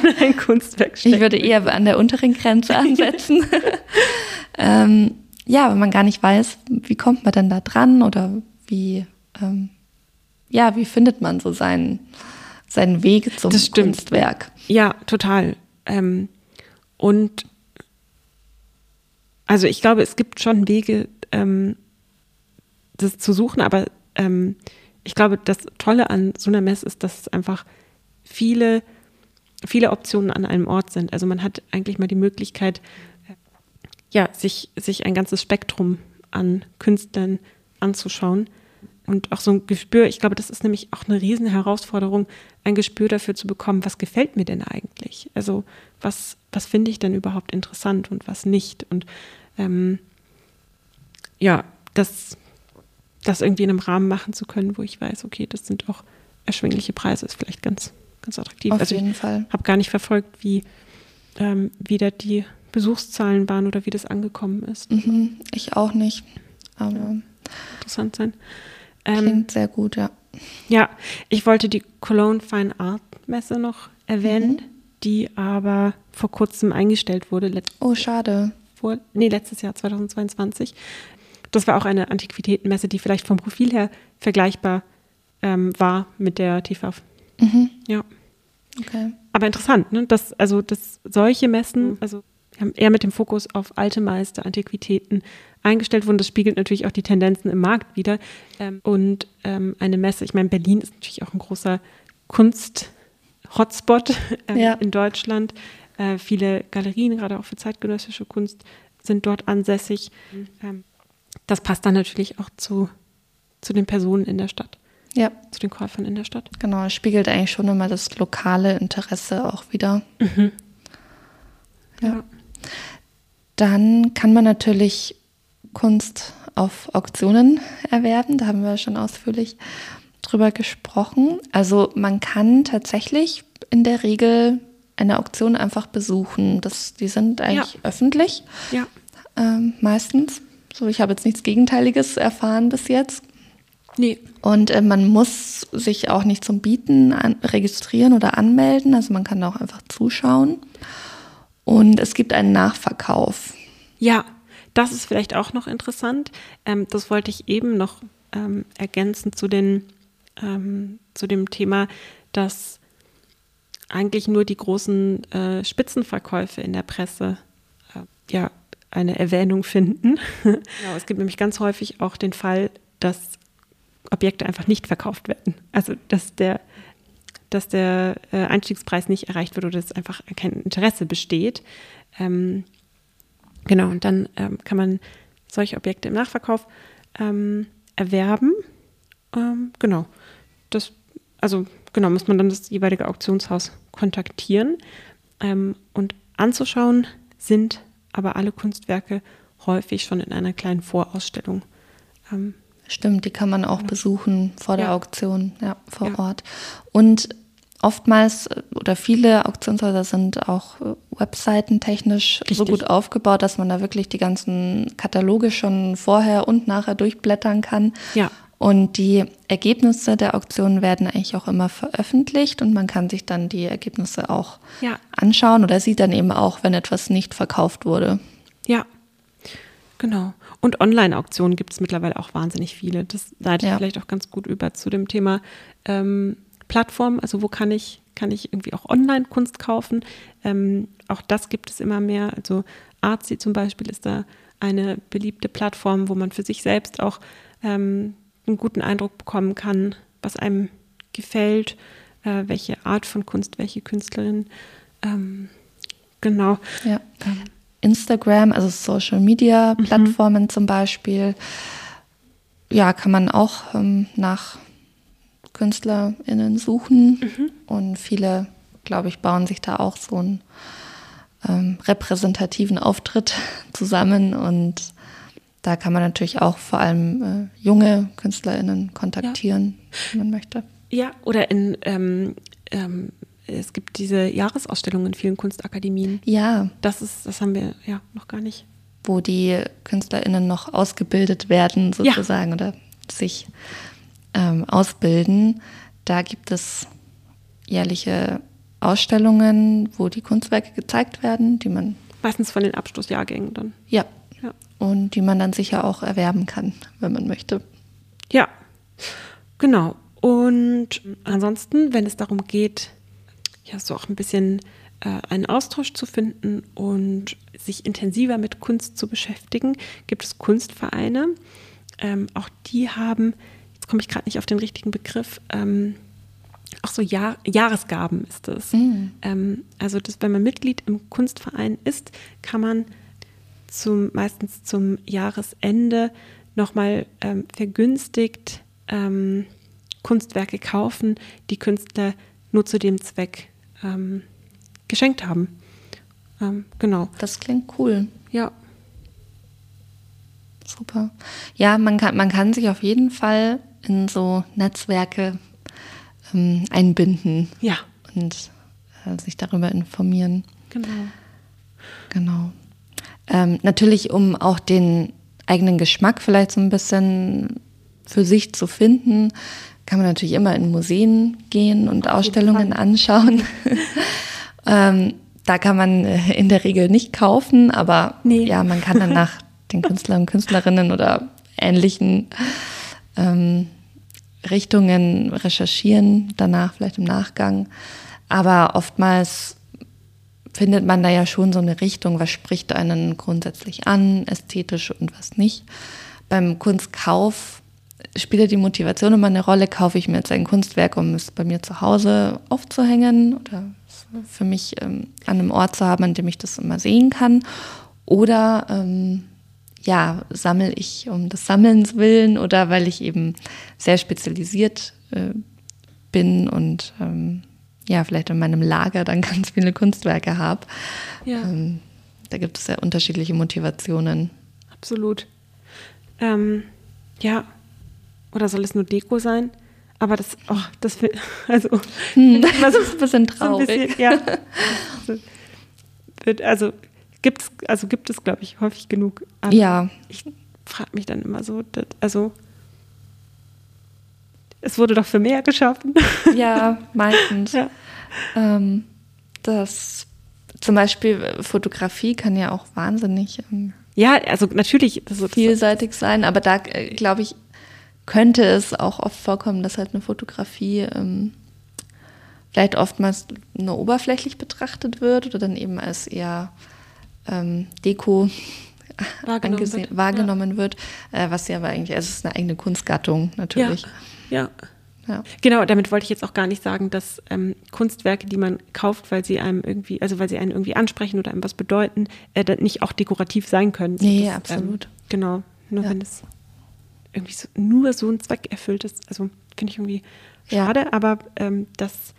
in ein Kunstwerk stecken. Ich würde eher an der unteren Grenze <laughs> ansetzen. ähm, ja, wenn man gar nicht weiß, wie kommt man denn da dran oder wie, ähm, ja, wie findet man so seinen, seinen Weg zum Kunstwerk? Ja, total. Ähm, und also ich glaube, es gibt schon Wege, ähm, das zu suchen, aber ähm, ich glaube, das Tolle an so einer Messe ist, dass es einfach viele, viele Optionen an einem Ort sind. Also man hat eigentlich mal die Möglichkeit, ja, sich, sich ein ganzes Spektrum an Künstlern anzuschauen. Und auch so ein Gespür, ich glaube, das ist nämlich auch eine riesen Herausforderung, ein Gespür dafür zu bekommen, was gefällt mir denn eigentlich? Also was, was finde ich denn überhaupt interessant und was nicht? Und ähm, ja, das, das irgendwie in einem Rahmen machen zu können, wo ich weiß, okay, das sind auch erschwingliche Preise, ist vielleicht ganz, ganz attraktiv. Auf also jeden Fall. Ich habe gar nicht verfolgt, wie, ähm, wie da die Besuchszahlen waren oder wie das angekommen ist. Mhm, ich auch nicht. Aber ja, interessant sein. Ähm, klingt sehr gut, ja. Ja, ich wollte die Cologne Fine Art Messe noch erwähnen, mhm. die aber vor kurzem eingestellt wurde. oh, schade. Vor, nee, letztes Jahr, 2022. Das war auch eine Antiquitätenmesse, die vielleicht vom Profil her vergleichbar ähm, war mit der TVF. Mhm. Ja. Okay. Aber interessant, ne? dass, also, dass solche Messen, mhm. also eher mit dem Fokus auf alte Meister, Antiquitäten eingestellt wurden. Das spiegelt natürlich auch die Tendenzen im Markt wieder. Ähm, und ähm, eine Messe, ich meine, Berlin ist natürlich auch ein großer Kunst-Hotspot äh, ja. in Deutschland. Äh, viele Galerien, gerade auch für zeitgenössische Kunst, sind dort ansässig. Mhm. Ähm, das passt dann natürlich auch zu, zu den Personen in der Stadt. Ja. Zu den Käufern in der Stadt. Genau, es spiegelt eigentlich schon immer das lokale Interesse auch wieder. Mhm. Ja. ja. Dann kann man natürlich Kunst auf Auktionen erwerben. Da haben wir schon ausführlich drüber gesprochen. Also man kann tatsächlich in der Regel eine Auktion einfach besuchen. Das, die sind eigentlich ja. öffentlich. Ja. Ähm, meistens. So, ich habe jetzt nichts Gegenteiliges erfahren bis jetzt. Nee. Und äh, man muss sich auch nicht zum Bieten an, registrieren oder anmelden. Also man kann auch einfach zuschauen. Und es gibt einen Nachverkauf. Ja, das ist vielleicht auch noch interessant. Ähm, das wollte ich eben noch ähm, ergänzen zu, den, ähm, zu dem Thema, dass eigentlich nur die großen äh, Spitzenverkäufe in der Presse äh, ja eine Erwähnung finden. <laughs> genau, es gibt nämlich ganz häufig auch den Fall, dass Objekte einfach nicht verkauft werden. Also dass der, dass der äh, Einstiegspreis nicht erreicht wird oder dass einfach kein Interesse besteht. Ähm, genau, und dann ähm, kann man solche Objekte im Nachverkauf ähm, erwerben. Ähm, genau. Das, also genau, muss man dann das jeweilige Auktionshaus kontaktieren. Ähm, und anzuschauen sind aber alle Kunstwerke häufig schon in einer kleinen Vorausstellung. Ähm, Stimmt, die kann man auch besuchen vor der ja. Auktion, ja, vor ja. Ort. Und oftmals äh, oder viele Auktionshäuser sind auch äh, webseitentechnisch so gut aufgebaut, dass man da wirklich die ganzen Kataloge schon vorher und nachher durchblättern kann. Ja. Und die Ergebnisse der Auktionen werden eigentlich auch immer veröffentlicht und man kann sich dann die Ergebnisse auch Ja. anschauen oder sieht dann eben auch, wenn etwas nicht verkauft wurde. Ja, genau. Und Online-Auktionen gibt es mittlerweile auch wahnsinnig viele. Das leitet Ja. vielleicht auch ganz gut über zu dem Thema ähm, Plattform. Also wo kann ich, kann ich irgendwie auch Online-Kunst kaufen? Ähm, auch das gibt es immer mehr. Also Artsy zum Beispiel ist da eine beliebte Plattform, wo man für sich selbst auch ähm, einen guten Eindruck bekommen kann, was einem gefällt, äh, welche Art von Kunst, welche Künstlerin. Ähm, genau. Ja. Instagram, also Social Media Plattformen zum Beispiel. Ja, kann man auch ähm, nach KünstlerInnen suchen. Und viele, glaube ich, bauen sich da auch so einen ähm, repräsentativen Auftritt <laughs> zusammen. Und da kann man natürlich auch vor allem äh, junge KünstlerInnen kontaktieren, wenn man möchte. Ja, oder in, ähm, ähm, es gibt diese Jahresausstellungen in vielen Kunstakademien. Ja, Das ist, das haben wir ja noch gar nicht. wo die KünstlerInnen noch ausgebildet werden, Ja. sozusagen, oder sich ähm, ausbilden. Da gibt es jährliche Ausstellungen, wo die Kunstwerke gezeigt werden, die man, Meistens von den Abschlussjahrgängen dann. ja, Ja. Und die man dann sicher auch erwerben kann, wenn man möchte. Ja, genau. Und ansonsten, wenn es darum geht, ja, so auch ein bisschen äh, einen Austausch zu finden und sich intensiver mit Kunst zu beschäftigen, gibt es Kunstvereine. Ähm, auch die haben, jetzt komme ich gerade nicht auf den richtigen Begriff, ähm, auch so Jahr, Jahresgaben ist es. Ähm, also, das, wenn man Mitglied im Kunstverein ist, kann man zum, meistens zum Jahresende nochmal ähm, vergünstigt ähm, Kunstwerke kaufen, die Künstler nur zu dem Zweck ähm, geschenkt haben. Ähm, genau. Das klingt cool. Ja. Super. Ja, man kann, man kann sich auf jeden Fall in so Netzwerke ähm, einbinden Ja, und äh, sich darüber informieren. genau. Genau. Ähm, natürlich, um auch den eigenen Geschmack vielleicht so ein bisschen für sich zu finden, kann man natürlich immer in Museen gehen und Ausstellungen anschauen. <laughs> ähm, da kann man äh, in der Regel nicht kaufen, aber Nee. ja, man kann dann nach <laughs> den Künstlern und Künstlerinnen oder ähnlichen ähm, Richtungen recherchieren, danach vielleicht im Nachgang. Aber oftmals findet man da ja schon so eine Richtung, was spricht einen grundsätzlich an, ästhetisch und was nicht. Beim Kunstkauf spielt die Motivation immer eine Rolle. Kaufe ich mir jetzt ein Kunstwerk, um es bei mir zu Hause aufzuhängen oder für mich ähm, an einem Ort zu haben, an dem ich das immer sehen kann? Oder ähm, ja, sammle ich um des Sammelns willen oder weil ich eben sehr spezialisiert äh, bin und ähm, ja, vielleicht in meinem Lager dann <laughs> ganz viele Kunstwerke habe. Ja. Ähm, da gibt es ja unterschiedliche Motivationen. Absolut. Ähm, ja. Oder soll es nur Deko sein? Aber das, oh, das <laughs> also, Hm, <laughs> das ist ein bisschen so ein traurig. bisschen, ja. Also, wird, also gibt es, also gibt es, glaube ich, häufig genug. Aber Ja. Ich frage mich dann immer so, das, also es wurde doch für mehr geschaffen. Ja, meistens. <laughs> Ja. Ähm, das zum Beispiel äh, Fotografie kann ja auch wahnsinnig ähm, Ja, also natürlich. Das, das, vielseitig sein, aber da äh, glaube ich, könnte es auch oft vorkommen, dass halt eine Fotografie ähm, vielleicht oftmals nur oberflächlich betrachtet wird oder dann eben als eher ähm, Deko Wahrgenommen wird, wahrgenommen wird, äh, was ja aber eigentlich, es ist eine eigene Kunstgattung natürlich. ja. Ja. Genau, damit wollte ich jetzt auch gar nicht sagen, dass ähm, Kunstwerke, die man kauft, weil sie einem irgendwie, also weil sie einen irgendwie ansprechen oder einem was bedeuten, äh, dann nicht auch dekorativ sein können. Nee, Das, absolut. Ähm, genau, nur Ja. wenn es irgendwie so, nur so ein Zweck erfüllt ist. Also finde ich irgendwie Ja. schade, aber ähm, das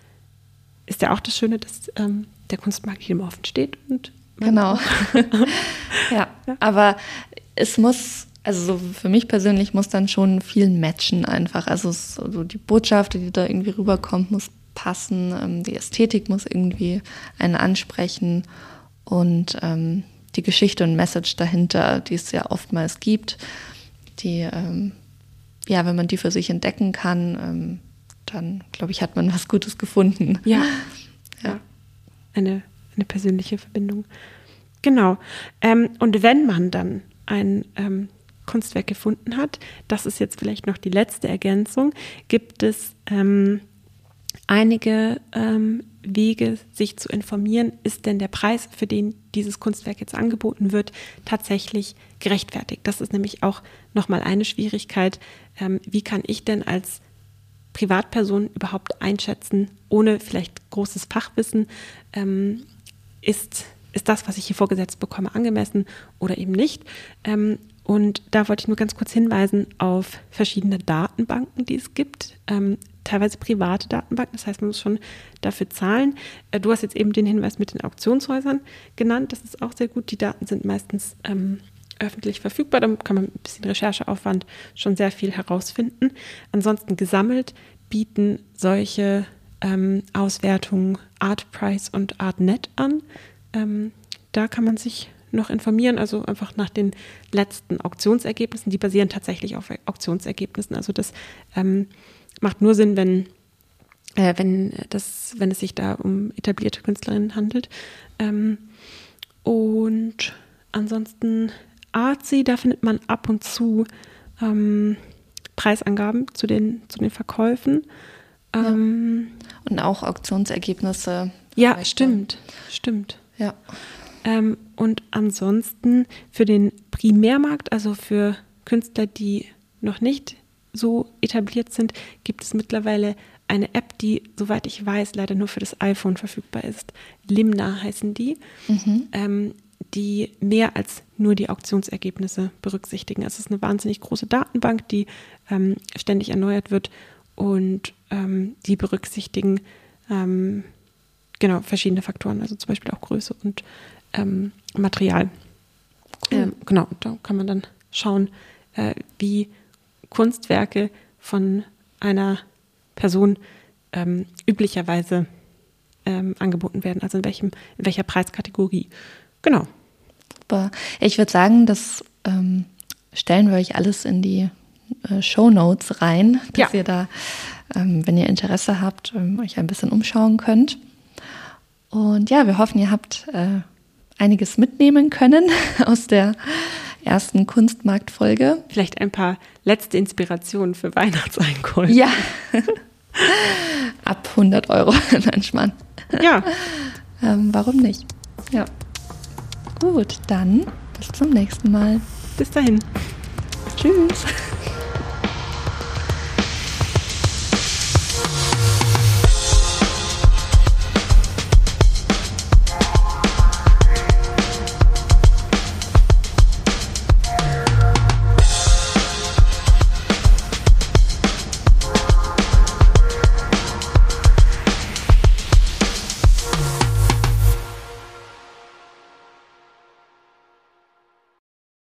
ist ja auch das Schöne, dass ähm, der Kunstmarkt jedem offen steht und Genau. <laughs> <laughs> ja, aber es muss, also so für mich persönlich muss dann schon viel matchen einfach. Also so die Botschaft, die da irgendwie rüberkommt, muss passen, ähm, die Ästhetik muss irgendwie einen ansprechen und ähm, die Geschichte und Message dahinter, die es ja oftmals gibt, die, ähm, ja, wenn man die für sich entdecken kann, ähm, dann glaube ich, hat man was Gutes gefunden. Ja. <laughs> ja. Eine, eine persönliche Verbindung. Genau. Ähm, und wenn man dann ein ähm, Kunstwerk gefunden hat, das ist jetzt vielleicht noch die letzte Ergänzung, gibt es ähm, einige ähm, Wege, sich zu informieren, ist denn der Preis, für den dieses Kunstwerk jetzt angeboten wird, tatsächlich gerechtfertigt. Das ist nämlich auch nochmal eine Schwierigkeit. Ähm, wie kann ich denn als Privatperson überhaupt einschätzen, ohne vielleicht großes Fachwissen, ähm, ist, ist das, was ich hier vorgesetzt bekomme, angemessen oder eben nicht? Ähm, und da wollte ich nur ganz kurz hinweisen auf verschiedene Datenbanken, die es gibt. Ähm, teilweise private Datenbanken, das heißt, man muss schon dafür zahlen. Äh, du hast jetzt eben den Hinweis mit den Auktionshäusern genannt, das ist auch sehr gut. Die Daten sind meistens ähm, öffentlich verfügbar, da kann man ein bisschen Rechercheaufwand schon sehr viel herausfinden. Ansonsten gesammelt bieten solche ähm, Auswertungen Artprice und Artnet an. Ähm, da kann man sich noch informieren, also einfach nach den letzten Auktionsergebnissen. Die basieren tatsächlich auf Auktionsergebnissen. Also das ähm, macht nur Sinn, wenn, äh, wenn, das, wenn es sich da um etablierte Künstlerinnen handelt. Ähm, und ansonsten Artsy, da findet man ab und zu ähm, Preisangaben zu den, zu den Verkäufen. Ähm, ja. Und auch Auktionsergebnisse. Ja, stimmt, stimmt. Ja. Ähm, und ansonsten für den Primärmarkt, also für Künstler, die noch nicht so etabliert sind, gibt es mittlerweile eine App, die, soweit ich weiß, leider nur für das iPhone verfügbar ist. Limna heißen die, mhm. ähm, die mehr als nur die Auktionsergebnisse berücksichtigen. Es ist eine wahnsinnig große Datenbank, die ähm, ständig erneuert wird und ähm, die berücksichtigen ähm, genau verschiedene Faktoren, also zum Beispiel auch Größe und ähm, Material. Cool. Ähm, genau, da kann man dann schauen, äh, wie Kunstwerke von einer Person ähm, üblicherweise ähm, angeboten werden, also in, welchem, in welcher Preiskategorie. Genau. Super. Ich würde sagen, das ähm, stellen wir euch alles in die äh, Show Notes rein, dass ja. ihr da, ähm, wenn ihr Interesse habt, euch ein bisschen umschauen könnt. Und ja, wir hoffen, ihr habt äh, einiges mitnehmen können <laughs> aus der ersten Kunstmarktfolge. Vielleicht ein paar letzte Inspirationen für Weihnachtseinkäufe. Ja. Ab 100 Euro, <laughs> nein, Schmarrn. Ja. ähm, warum nicht? Ja. Gut, dann bis zum nächsten Mal. Bis dahin. Tschüss.